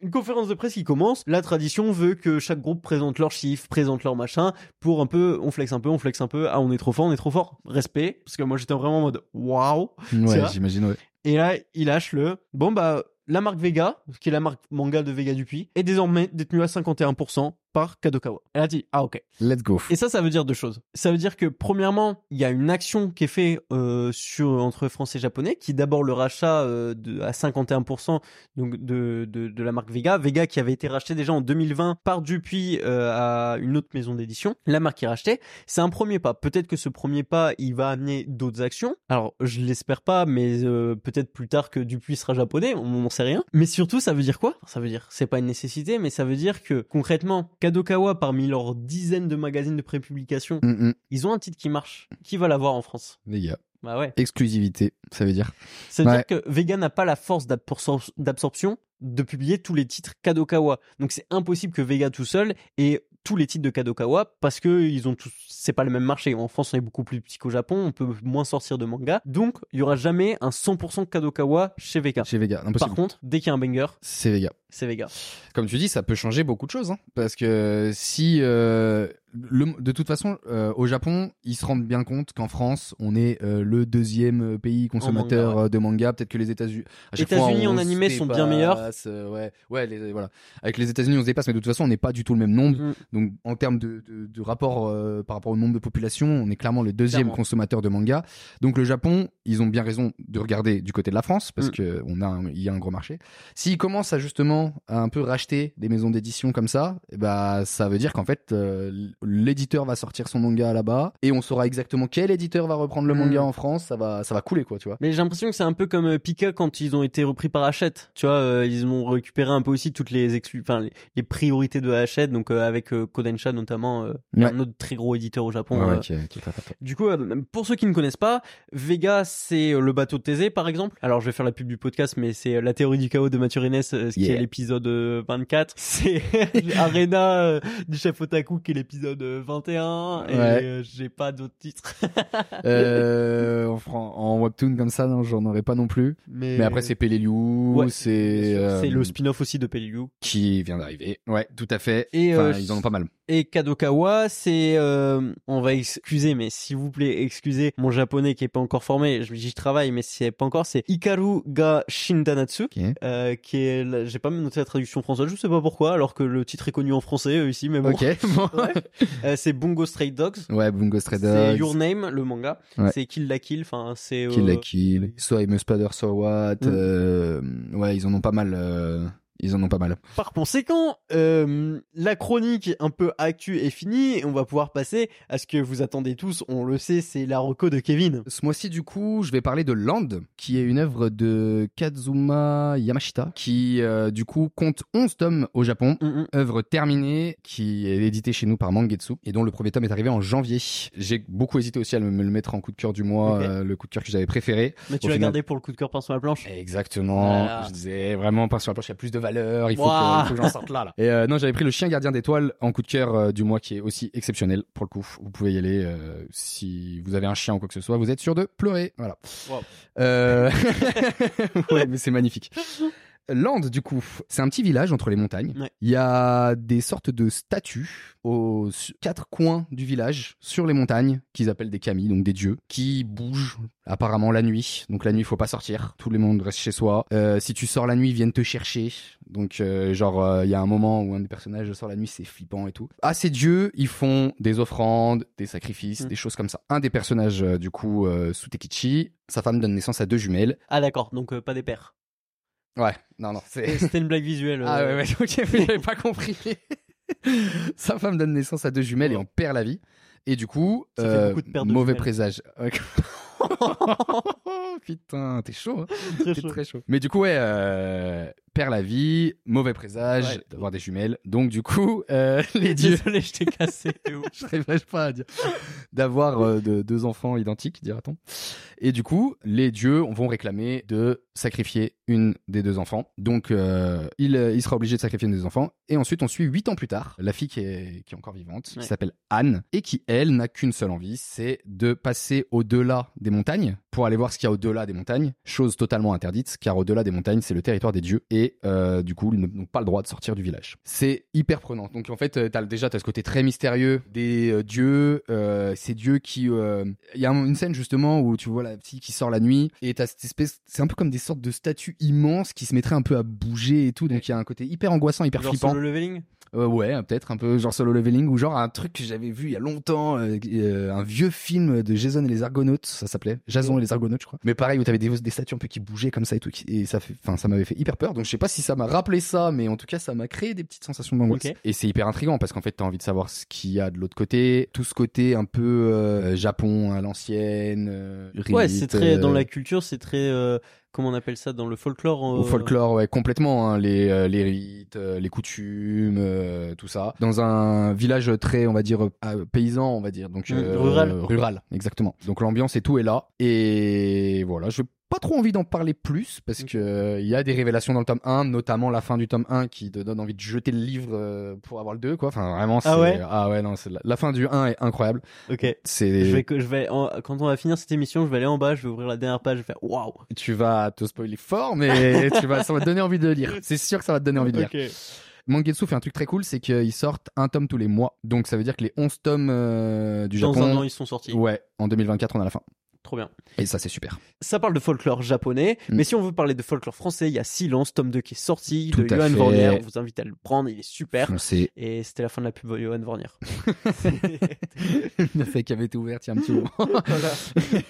une conférence de presse qui commence. La tradition veut que chaque groupe présente leurs chiffres, présente leur machin, pour un peu, on flex un peu, on flex un peu. Ah, on est trop fort, on est trop fort. Respect, parce que moi j'étais vraiment en mode, waouh. Ouais, j'imagine, ouais. Et là, il lâche le, bon bah, la marque Vega, qui est la marque manga de Vega Dupuis, est désormais détenue à 51% par Kadokawa. Elle a dit, ah ok. Let's go. Et ça, ça veut dire deux choses. Ça veut dire que premièrement, il y a une action qui est faite euh, sur entre français et japonais, qui est d'abord le rachat euh, de, à 51% donc de, de, de la marque Vega. Vega qui avait été racheté déjà en 2020 par Dupuis euh, à une autre maison d'édition. La marque qui est rachetée, c'est un premier pas. Peut-être que ce premier pas, il va amener d'autres actions. Alors, je l'espère pas, mais peut-être plus tard que Dupuis sera japonais, on n'en sait rien. Mais surtout, ça veut dire quoi? Ça veut dire, c'est pas une nécessité, mais ça veut dire que concrètement, Kadokawa, parmi leurs dizaines de magazines de prépublication, Hum, hum. ils ont un titre qui marche. Qui va l'avoir en France? Les gars. Bah ouais. Exclusivité, ça veut dire. Ça veut Ouais. dire que Vega n'a pas la force d'absor- d'absorption de publier tous les titres Kadokawa. Donc c'est impossible que Vega tout seul ait tous les titres de Kadokawa parce que ils ont tous c'est pas le même marché. En France, on est beaucoup plus petit qu'au Japon, on peut moins sortir de manga. Donc, il y aura jamais un 100% Kadokawa chez Vega. Chez Vega, Par impossible. contre, dès qu'il y a un banger, C'est Vega. C'est Vega. Comme tu dis, ça peut changer beaucoup de choses, hein, parce que si, euh, le, de toute façon, euh, au Japon, ils se rendent bien compte qu'en France, on est euh, le deuxième pays consommateur manga, de manga. Peut-être que les États-Unis, États-Unis en animé sont bien meilleurs. ouais, ouais, les- voilà. Avec les États-Unis, on se dépasse, mais de toute façon, on n'est pas du tout le même nombre. Mm. Donc, en termes de, de, de rapport par rapport au nombre de population, on est clairement le deuxième Clairement. consommateur de manga. Donc, le Japon, ils ont bien raison de regarder du côté de la France parce Mm. que on a, un- il y a un gros marché. S'ils commencent à justement à un peu racheter des maisons d'édition comme ça, bah ça veut dire qu'en fait euh, l'éditeur va sortir son manga là-bas et on saura exactement quel éditeur va reprendre le Mm. manga en France. Ça va, ça va couler quoi, tu vois. Mais j'ai l'impression que c'est un peu comme euh, Pika quand ils ont été repris par Hachette. Tu vois, euh, ils ont récupéré un peu aussi toutes les exclus, enfin les, les priorités de Hachette, donc euh, avec euh, Kodensha notamment, euh, Ouais. un autre très gros éditeur au Japon. Ouais, ouais, euh. qui est- qui est très, très, très. Du coup, euh, pour ceux qui ne connaissent pas, Vega c'est le bateau de Thésée par exemple. Alors je vais faire la pub du podcast, mais c'est la théorie du chaos de euh, ce qui Yeah. est l'épisode euh, 24. C'est (laughs) Arena euh, du chef Otaku qui est l'épisode euh, 21. Et Ouais. euh, j'ai pas d'autres titres. (laughs) Euh, en, en webtoon comme ça, non, j'en aurais pas non plus. Mais après, c'est Peleliu, Ouais, c'est euh, le spin-off aussi de Peleliu. qui vient d'arriver. Ouais, tout à fait. Et, Enfin, euh, ils en ont pas mal. Et Kadokawa, c'est, euh, on va excuser, mais s'il vous plaît, excusez mon japonais qui est pas encore formé. Je j'y travaille, mais c'est pas encore. C'est Ikaru ga Shindanatsu, euh, qui est, j'ai pas même noté la traduction française. Je sais pas pourquoi, alors que le titre est connu en français euh, ici, mais bon. Ok. (laughs) bon. Ouais. Euh, c'est Bungo Stray Dogs. ouais, Bungo Stray C'est Dogs. Your Name, le manga. Ouais. C'est Kill la Kill. Enfin, c'est. Kill la euh, Kill. Soit I'm a Spider, so what. Mm. ouais, ils en ont pas mal. Ils en ont pas mal. Par conséquent, euh, la chronique un peu actu est finie et on va pouvoir passer à ce que vous attendez tous. On le sait, c'est la reco de Kevin. Ce mois-ci, du coup, je vais parler de Land, qui est une œuvre de Kazuma Yamashita, qui, euh, du coup, compte 11 tomes au Japon. Mm, mm. Œuvre terminée, qui est éditée chez nous par Mangetsu, et dont le premier tome est arrivé en janvier. J'ai beaucoup hésité aussi à me le mettre en coup de cœur du mois, euh, le coup de cœur que j'avais préféré. Mais tu l'as final- gardé pour le coup de cœur par sur la planche. Exactement. Voilà. Je disais vraiment pas sur la planche, il y a plus de valeur. Il faut, que, j'en sorte là, là. Et euh, non, j'avais pris le chien gardien d'étoiles en coup de cœur euh, du mois qui est aussi exceptionnel pour le coup. Vous pouvez y aller euh, si vous avez un chien ou quoi que ce soit. Vous êtes sûr de pleurer. Voilà. Wow. Euh... (laughs) ouais, mais c'est magnifique. Land, du coup, c'est un petit village entre les montagnes. Ouais. Il y a des sortes de statues aux quatre coins du village, sur les montagnes, qu'ils appellent des kami, donc des dieux, qui bougent apparemment la nuit. Donc la nuit, il faut pas sortir. Tout le monde reste chez soi. Euh, si tu sors la nuit, ils viennent te chercher. Donc euh, genre, euh, il y a un moment où un des personnages sort la nuit, c'est flippant et tout. À ces dieux, ils font des offrandes, des sacrifices, Mm. des choses comme ça. Un des personnages, du coup, Sutekichi, sa femme donne naissance à deux jumelles. Ah d'accord, donc euh, pas des pères. Ouais, non, non, c'est... C'était une blague visuelle. Ah euh. ouais, ouais, ok, mais j'avais pas compris. (laughs) Sa femme donne naissance à deux jumelles et en perd la vie. Et du coup, Ça fait euh, beaucoup de paires de mauvais jumelles. présage. (laughs) (laughs) Putain, t'es chaud, hein Très T'es chaud. très chaud. Mais du coup, ouais, euh, perd la vie, mauvais présage Ouais. d'avoir des jumelles. Donc du coup, euh, (laughs) les dieux, Désolé, je t'ai cassé. (laughs) je n'arriverai pas à dire, d'avoir euh, de- deux enfants identiques, dira-t-on. Et du coup, les dieux vont réclamer de sacrifier une des deux enfants. Donc, euh, il, il sera obligé de sacrifier une des enfants. Et ensuite, on suit huit ans plus tard, la fille qui est, qui est encore vivante, Ouais. qui s'appelle Anne, et qui, elle, n'a qu'une seule envie, c'est de passer au-delà des montagnes pour aller voir ce qu'il y a au-delà des montagnes. Chose totalement interdite, car au-delà des montagnes, c'est le territoire des dieux. Et euh, du coup, ils n'ont pas le droit de sortir du village. C'est hyper prenant. Donc, en fait, euh, t'as, déjà, t'as ce côté très mystérieux des euh, dieux, euh, ces dieux qui... Il y a un- une scène, justement, où tu vois la fille qui sort la nuit, et t'as cette espèce... C'est un peu comme des sortes de statues immenses qui se mettraient un peu à bouger et tout. Donc, il y a un côté hyper angoissant, hyper Genre flippant. solo leveling? Euh, ouais, peut-être un peu genre solo leveling ou genre un truc que j'avais vu il y a longtemps, euh, euh, un vieux film de Jason et les Argonautes, ça s'appelait Jason et les Argonautes, je crois. Mais pareil où t'avais des, des statues un peu qui bougeaient comme ça et tout, et ça fait, enfin ça m'avait fait hyper peur. Donc je sais pas si ça m'a rappelé ça, mais en tout cas ça m'a créé des petites sensations d'angoisse. Ok. Et c'est hyper intriguant parce qu'en fait t'as envie de savoir ce qu'il y a de l'autre côté, tout ce côté un peu euh, Japon à l'ancienne. euh, Ouais, c'est très dans la culture, c'est très euh, comment on appelle ça dans le folklore. au euh, folklore, ouais, complètement. hein, les, euh, les rites, euh, les coutumes, euh, tout ça. Dans un village très, on va dire, euh, paysan, on va dire. Donc, Mm, euh, rural. Rural, exactement. Donc, l'ambiance et tout est là. Et voilà, je pas trop envie d'en parler plus parce que euh, il y a des révélations dans le tome 1, notamment la fin du tome 1 qui te donne envie de jeter le livre euh, pour avoir le 2 quoi. Enfin vraiment c'est Ah ouais? ah ouais non, c'est la, la fin du 1 est incroyable. Ok. C'est Je vais, que- je vais en- quand on va finir cette émission, je vais aller en bas, je vais ouvrir la dernière page, je vais faire waouh. tu vas te spoiler fort mais (laughs) tu vas ça va te donner envie de lire. C'est sûr que ça va te donner envie de lire. Ok. Mangetsu fait un truc très cool, c'est qu'ils sortent un tome tous les mois. Donc ça veut dire que les 11 tomes euh, du Dans Japon, un an, ils sont sortis. ouais, en 2024 on a la fin. Trop bien. Et ça c'est super. Ça parle de folklore japonais, Mm. mais si on veut parler de folklore français, il y a Silence, tome 2 qui est sorti, Tout de Johan fait. Vornier. On vous invite à le prendre, il est super. Foncez. Et c'était la fin de la pub de Johan Vornier. Une fête qui avait été ouverte il y a un petit moment. (laughs)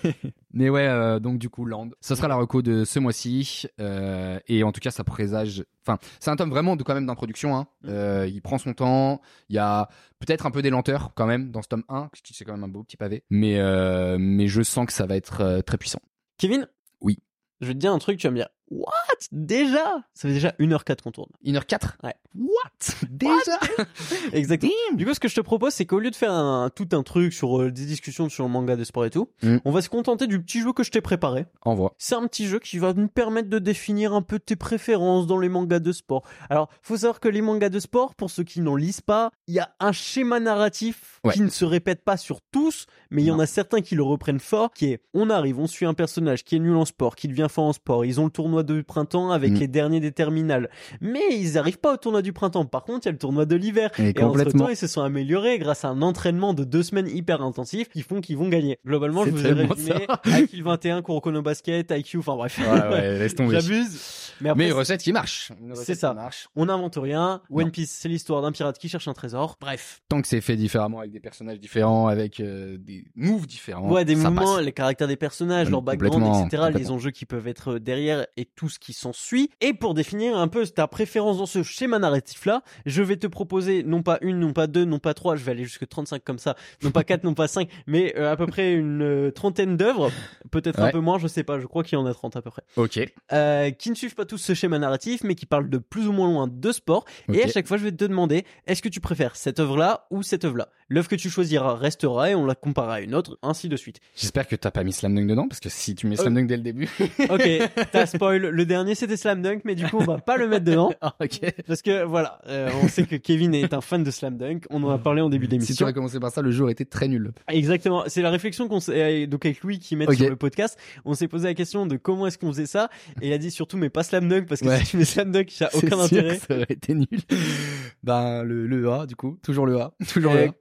(laughs) Mais ouais, euh, donc du coup, Land. Ce sera la reco de ce mois-ci. euh, et en tout cas, ça présage. Enfin, c'est un tome vraiment de quand même d'introduction. Hein. Mm. Euh, il prend son temps. Il y a peut-être un peu des lenteurs quand même dans ce tome 1, parce que c'est quand même un beau petit pavé. Mais euh, mais je sens que ça va être euh, très puissant. Kevin? Oui. Je vais te dire un truc, tu vas me dire What? Déjà? Ça fait déjà 1h04 qu'on tourne. 1h04 Ouais. What? (laughs) Déjà? (laughs) Exactement. Du coup, ce que je te propose, c'est qu'au lieu de faire un, tout un truc sur euh, des discussions sur le manga de sport et tout, Mm. on va se contenter du petit jeu que je t'ai préparé. Envoie. C'est un petit jeu qui va nous permettre de définir un peu tes préférences dans les mangas de sport. Alors, faut savoir que les mangas de sport, pour ceux qui n'en lisent pas, il y a un schéma narratif Ouais. qui ne se répète pas sur tous, mais il y en a certains qui le reprennent fort, qui est, on arrive, on suit un personnage qui est nul en sport, qui devient fort en sport, ils ont le tournoi de printemps avec Mm. les derniers des terminales, mais ils n'arrivent pas au tournoi du printemps, par contre, il y a le tournoi de l'hiver, Et et entre temps, ils se sont améliorés grâce à un entraînement de deux semaines hyper intensif qui font qu'ils vont gagner. Globalement, je vous ai résumé. (laughs) IQ 21, Kuroko no Basket, IQ, enfin bref. Ouais, ouais, laisse tomber. J'abuse. Mais après, Mais recette qui marche. C'est ça. marche. on n'invente rien. One Non. Piece, c'est l'histoire d'un pirate qui cherche un trésor. Bref. Tant que c'est fait différemment avec des personnages différents, avec euh, des moves différents. Ouais, des mouvements, passe. les caractères des personnages, leur background, etc., les enjeux qui peuvent être derrière et tout ce qui s'ensuit. Et pour définir un peu ta préférence dans ce schéma narratif-là, je vais te proposer non pas une, non pas deux, non pas trois, je vais aller jusque 35 comme ça, non pas quatre, (laughs) non pas cinq, mais euh, à peu près une euh, trentaine d'œuvres, peut-être un peu moins, je sais pas, je crois qu'il y en a 30 à peu près, Ok. euh, qui ne suivent pas tous ce schéma narratif, mais qui parlent de plus ou moins loin de sport. Et à chaque fois, je vais te demander, est-ce que tu préfères cette œuvre-là ou cette œuvre-là? L'œuvre que tu choisiras restera et on la comparera à une autre, ainsi de suite. J'espère que t'as pas mis Slam Dunk dedans, parce que si tu mets Euh. Slam Dunk dès le début. (laughs) Ok, t'as spoil. Le dernier, c'était Slam Dunk, mais du coup, on va pas le mettre dedans. (laughs) Ah, ok. Parce que voilà, euh, on sait que Kevin est un fan de Slam Dunk. On en a parlé en début Si tu d'émission. aurais commencé par ça, le jour était très nul. Exactement. C'est la réflexion qu'on s'est, donc avec Louis qui met Ok. sur le podcast. On s'est posé la question de comment est-ce qu'on faisait ça. Et il a dit surtout, mais pas Slam Dunk, parce que Ouais. si tu mets Slam Dunk, il y a (laughs) C'est aucun sûr intérêt. que ça aurait été nul. ben, le, le A, du coup. Toujours le A. Toujours le Euh, A.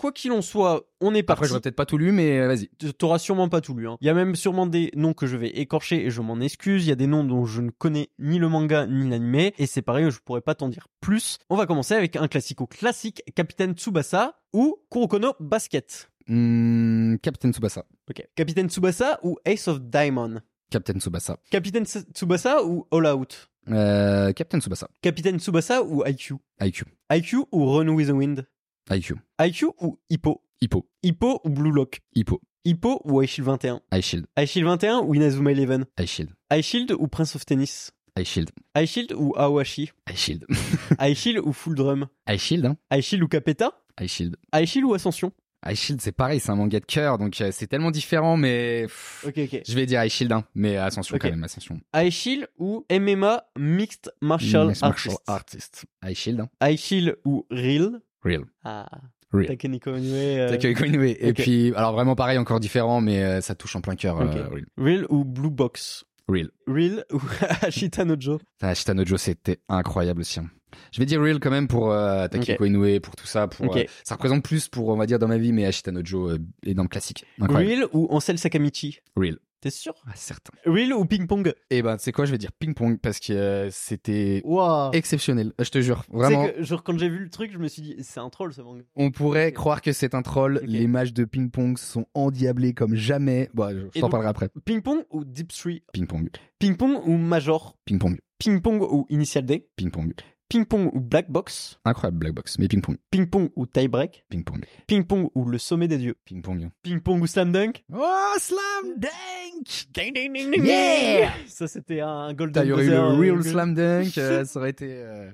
Quoi qu'il en soit, on est Après, parti. j'aurais peut-être pas tout lu, mais euh, vas-y. T'auras sûrement pas tout lu. hein. Il y a même sûrement des noms que je vais écorcher et je m'en excuse. Il y a des noms dont je ne connais ni le manga ni l'anime et c'est pareil, je pourrais pas t'en dire plus. On va commencer avec un classico classique, Capitaine Tsubasa ou Kurokono Basket. Hmm, Captain Tsubasa. Ok. Capitaine Tsubasa ou Ace of Diamond? Captain Tsubasa. Capitaine Tsubasa ou All Out? Euh, Captain Tsubasa. Capitaine Tsubasa ou IQ. IQ. IQ ou Run with the Wind? IQ. IQ ou Hippo? Hippo. Hippo ou Blue Lock? Hippo. Hippo ou iShield 21. iShield. iShield 21 ou Inazuma Eleven? iShield. iShield ou Prince of Tennis? iShield. iShield ou Aowashi. iShield. (laughs) iShield ou Full Drum? iShield, hein. iShield ou Capeta. iShield. iShield ou Ascension? iShield, c'est pareil, c'est un manga de cœur, donc euh, c'est tellement différent, mais Ok, ok. je vais dire iShield, hein, mais Ascension Ok. quand même, Ascension. iShield ou MMA Mixed Martial Artist? Artist. iShield, hein. iShield ou Real. Real. Ah, Real. Takeniko Inoue. euh, Takeo Inoue. Et puis, alors vraiment pareil, encore différent, mais euh, ça touche en plein cœur. Euh, Real. Real ou Blue Box? Real. Real (laughs) ou Ashita Nojo? Ah, Shitanojo, c'était incroyable aussi. hein. Je vais dire Real quand même pour euh, Takiko Inoue, pour tout ça. Pour, euh, ça représente plus pour, on va dire, dans ma vie, mais Ashitanojo euh, est dans le classique. Incroyable. Real ou Ansel Sakamichi? Real. T'es sûr? Ah, certain. Real ou Ping Pong. Et ben, c'est quoi, je vais dire ping-pong parce que euh, c'était exceptionnel. Euh, Je te jure, vraiment. que, genre, quand j'ai vu le truc, je me suis dit, c'est un troll ce manga. On pourrait croire que c'est un troll. Les matchs de ping-pong sont endiablés comme jamais. Bon, je Et t'en parlerai après. Ping Pong ou Deep Three? Ping-pong. Ping Pong ou Major? Ping-pong. Ping Pong ou Initial D? Ping-pong. Ping Pong ou Black Box? Incroyable Black Box, mais ping-pong. Ping Pong ou Tie Break? Ping-pong. Ping Pong ou Le Sommet des Dieux? Ping-pong. Ping Pong ou Slam Dunk? Oh, slam dunk! Ding, ding, ding, ding, Yeah. Ça, c'était un golden T'as, il y aurait eu buzzer, le real slam dunk, euh, (laughs) ça aurait été... euh,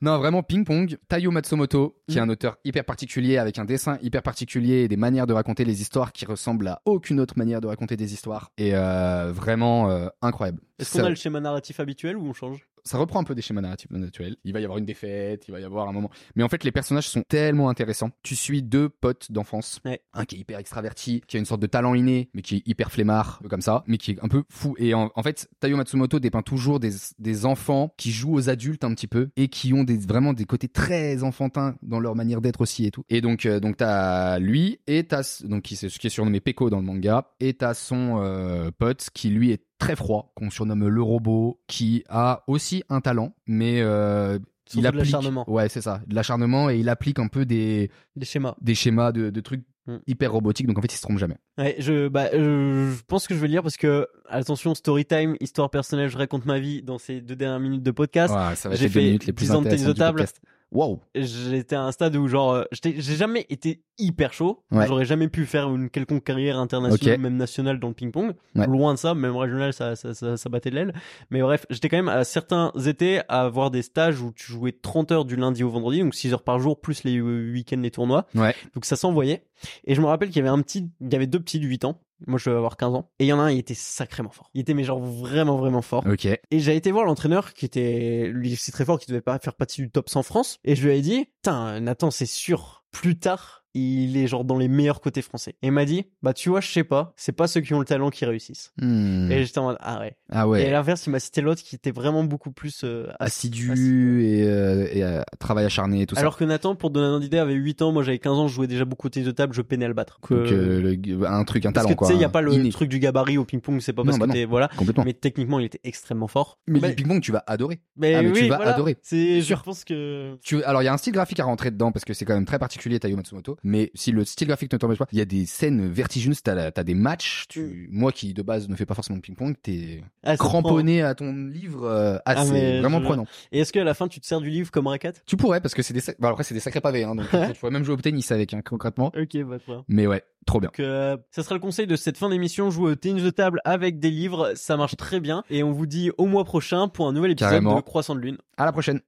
Non, vraiment ping-pong. Tayo Matsumoto, qui est Mm. un auteur hyper particulier, avec un dessin hyper particulier et des manières de raconter les histoires qui ressemblent à aucune autre manière de raconter des histoires. Et euh, vraiment euh, incroyable. Est-ce qu'on a le schéma narratif habituel ou on change? Ça reprend un peu des schémas narratifs naturels. Il va y avoir une défaite, il va y avoir un moment. Mais en fait, les personnages sont tellement intéressants. Tu suis deux potes d'enfance. Ouais. Un qui est hyper extraverti, qui a une sorte de talent inné, mais qui est hyper flemmard, comme ça, mais qui est un peu fou. Et en, en fait, Tayo Matsumoto dépeint toujours des, des enfants qui jouent aux adultes un petit peu et qui ont des, vraiment des côtés très enfantins dans leur manière d'être aussi et tout. Et donc, euh, donc t'as lui et t'as, donc qui, c'est- qui est surnommé Peko dans le manga, et t'as son euh, pote qui lui est très froid, qu'on surnomme le robot, qui a aussi un talent, mais euh, il de applique. l'acharnement. Ouais, c'est ça, de l'acharnement et il applique un peu des Des schémas. des schémas de, de trucs Mm. hyper robotiques, donc en fait il se trompe jamais. Ouais, je, bah, euh, je pense que je vais le lire parce que, attention, story time, histoire personnelle, je raconte ma vie dans ces deux dernières minutes de podcast. Ouais, ça va être j'ai les deux fait minutes les plus 10 ans de tennis de table. podcast. Wow. J'étais à un stade où, genre, euh, j'ai jamais été hyper chaud. Ouais. J'aurais jamais pu faire une quelconque carrière internationale, même nationale dans le ping-pong. Ouais. Loin de ça, même régional, ça, ça, ça, ça battait de l'aile. Mais bref, j'étais quand même à certains étés à avoir des stages où tu jouais 30 heures du lundi au vendredi, donc 6 heures par jour, plus les week-ends, les tournois. Ouais. Donc ça s'envoyait. Et je me rappelle qu'il y avait un petit, il y avait deux petits de 8 ans. Moi, je devais avoir 15 ans. Et il y en a un, il était sacrément fort. Il était, mais genre, vraiment, vraiment fort. Ok. Et j'ai été voir l'entraîneur qui était, lui, c'est très fort, qui devait pas faire partie du top 100 France. Et je lui ai dit, putain, Nathan, c'est sûr, plus tard, il est genre dans les meilleurs côtés français. Et il m'a dit, bah tu vois, je sais pas, c'est pas ceux qui ont le talent qui réussissent. Hmm. Et j'étais en mode, ah ouais. Ah Et à l'inverse, il m'a cité l'autre qui était vraiment beaucoup plus euh, Assidu et, euh, et euh, travail acharné et tout Alors que Nathan, pour donner un idée, avait 8 ans, moi j'avais 15 ans, je jouais déjà beaucoup au tennis de table, je peinais à le battre. ça. Donc, euh, le- un truc, un Parce talent que quoi. tu sais, il y a pas le inné. truc du gabarit au ping-pong, c'est pas Non, parce bah que t'es, voilà. Complètement. Mais techniquement, il était extrêmement fort. Mais Bah, le ping-pong, tu vas adorer. mais Ah, mais tu oui, vas voilà. adorer. C'est, je pense que, Tu, alors il y a un style graphique à rentrer dedans parce que c'est quand même très particulier Taio Matsumoto. Mais si le style graphique ne t'empêche pas, il y a des scènes vertigineuses. T'as, des matchs. Tu, moi qui de base ne fais pas forcément de ping-pong, t'es ah, cramponné à ton livre. euh, ah, Ah, mais vraiment je- prenant. Et est-ce qu'à la fin, tu te sers du livre comme raquette? Tu pourrais parce que c'est des, sac- bah, après c'est des sacrés pavés. Hein, donc (laughs) tu pourrais même jouer au tennis avec hein, concrètement. Ok, bah, bien. Mais ouais, trop bien. Donc, euh, ça sera le conseil de cette fin d'émission, jouer au tennis de table avec des livres, ça marche très bien. Et on vous dit au mois prochain pour un nouvel épisode Carrément. de Croissant de Lune. À la prochaine.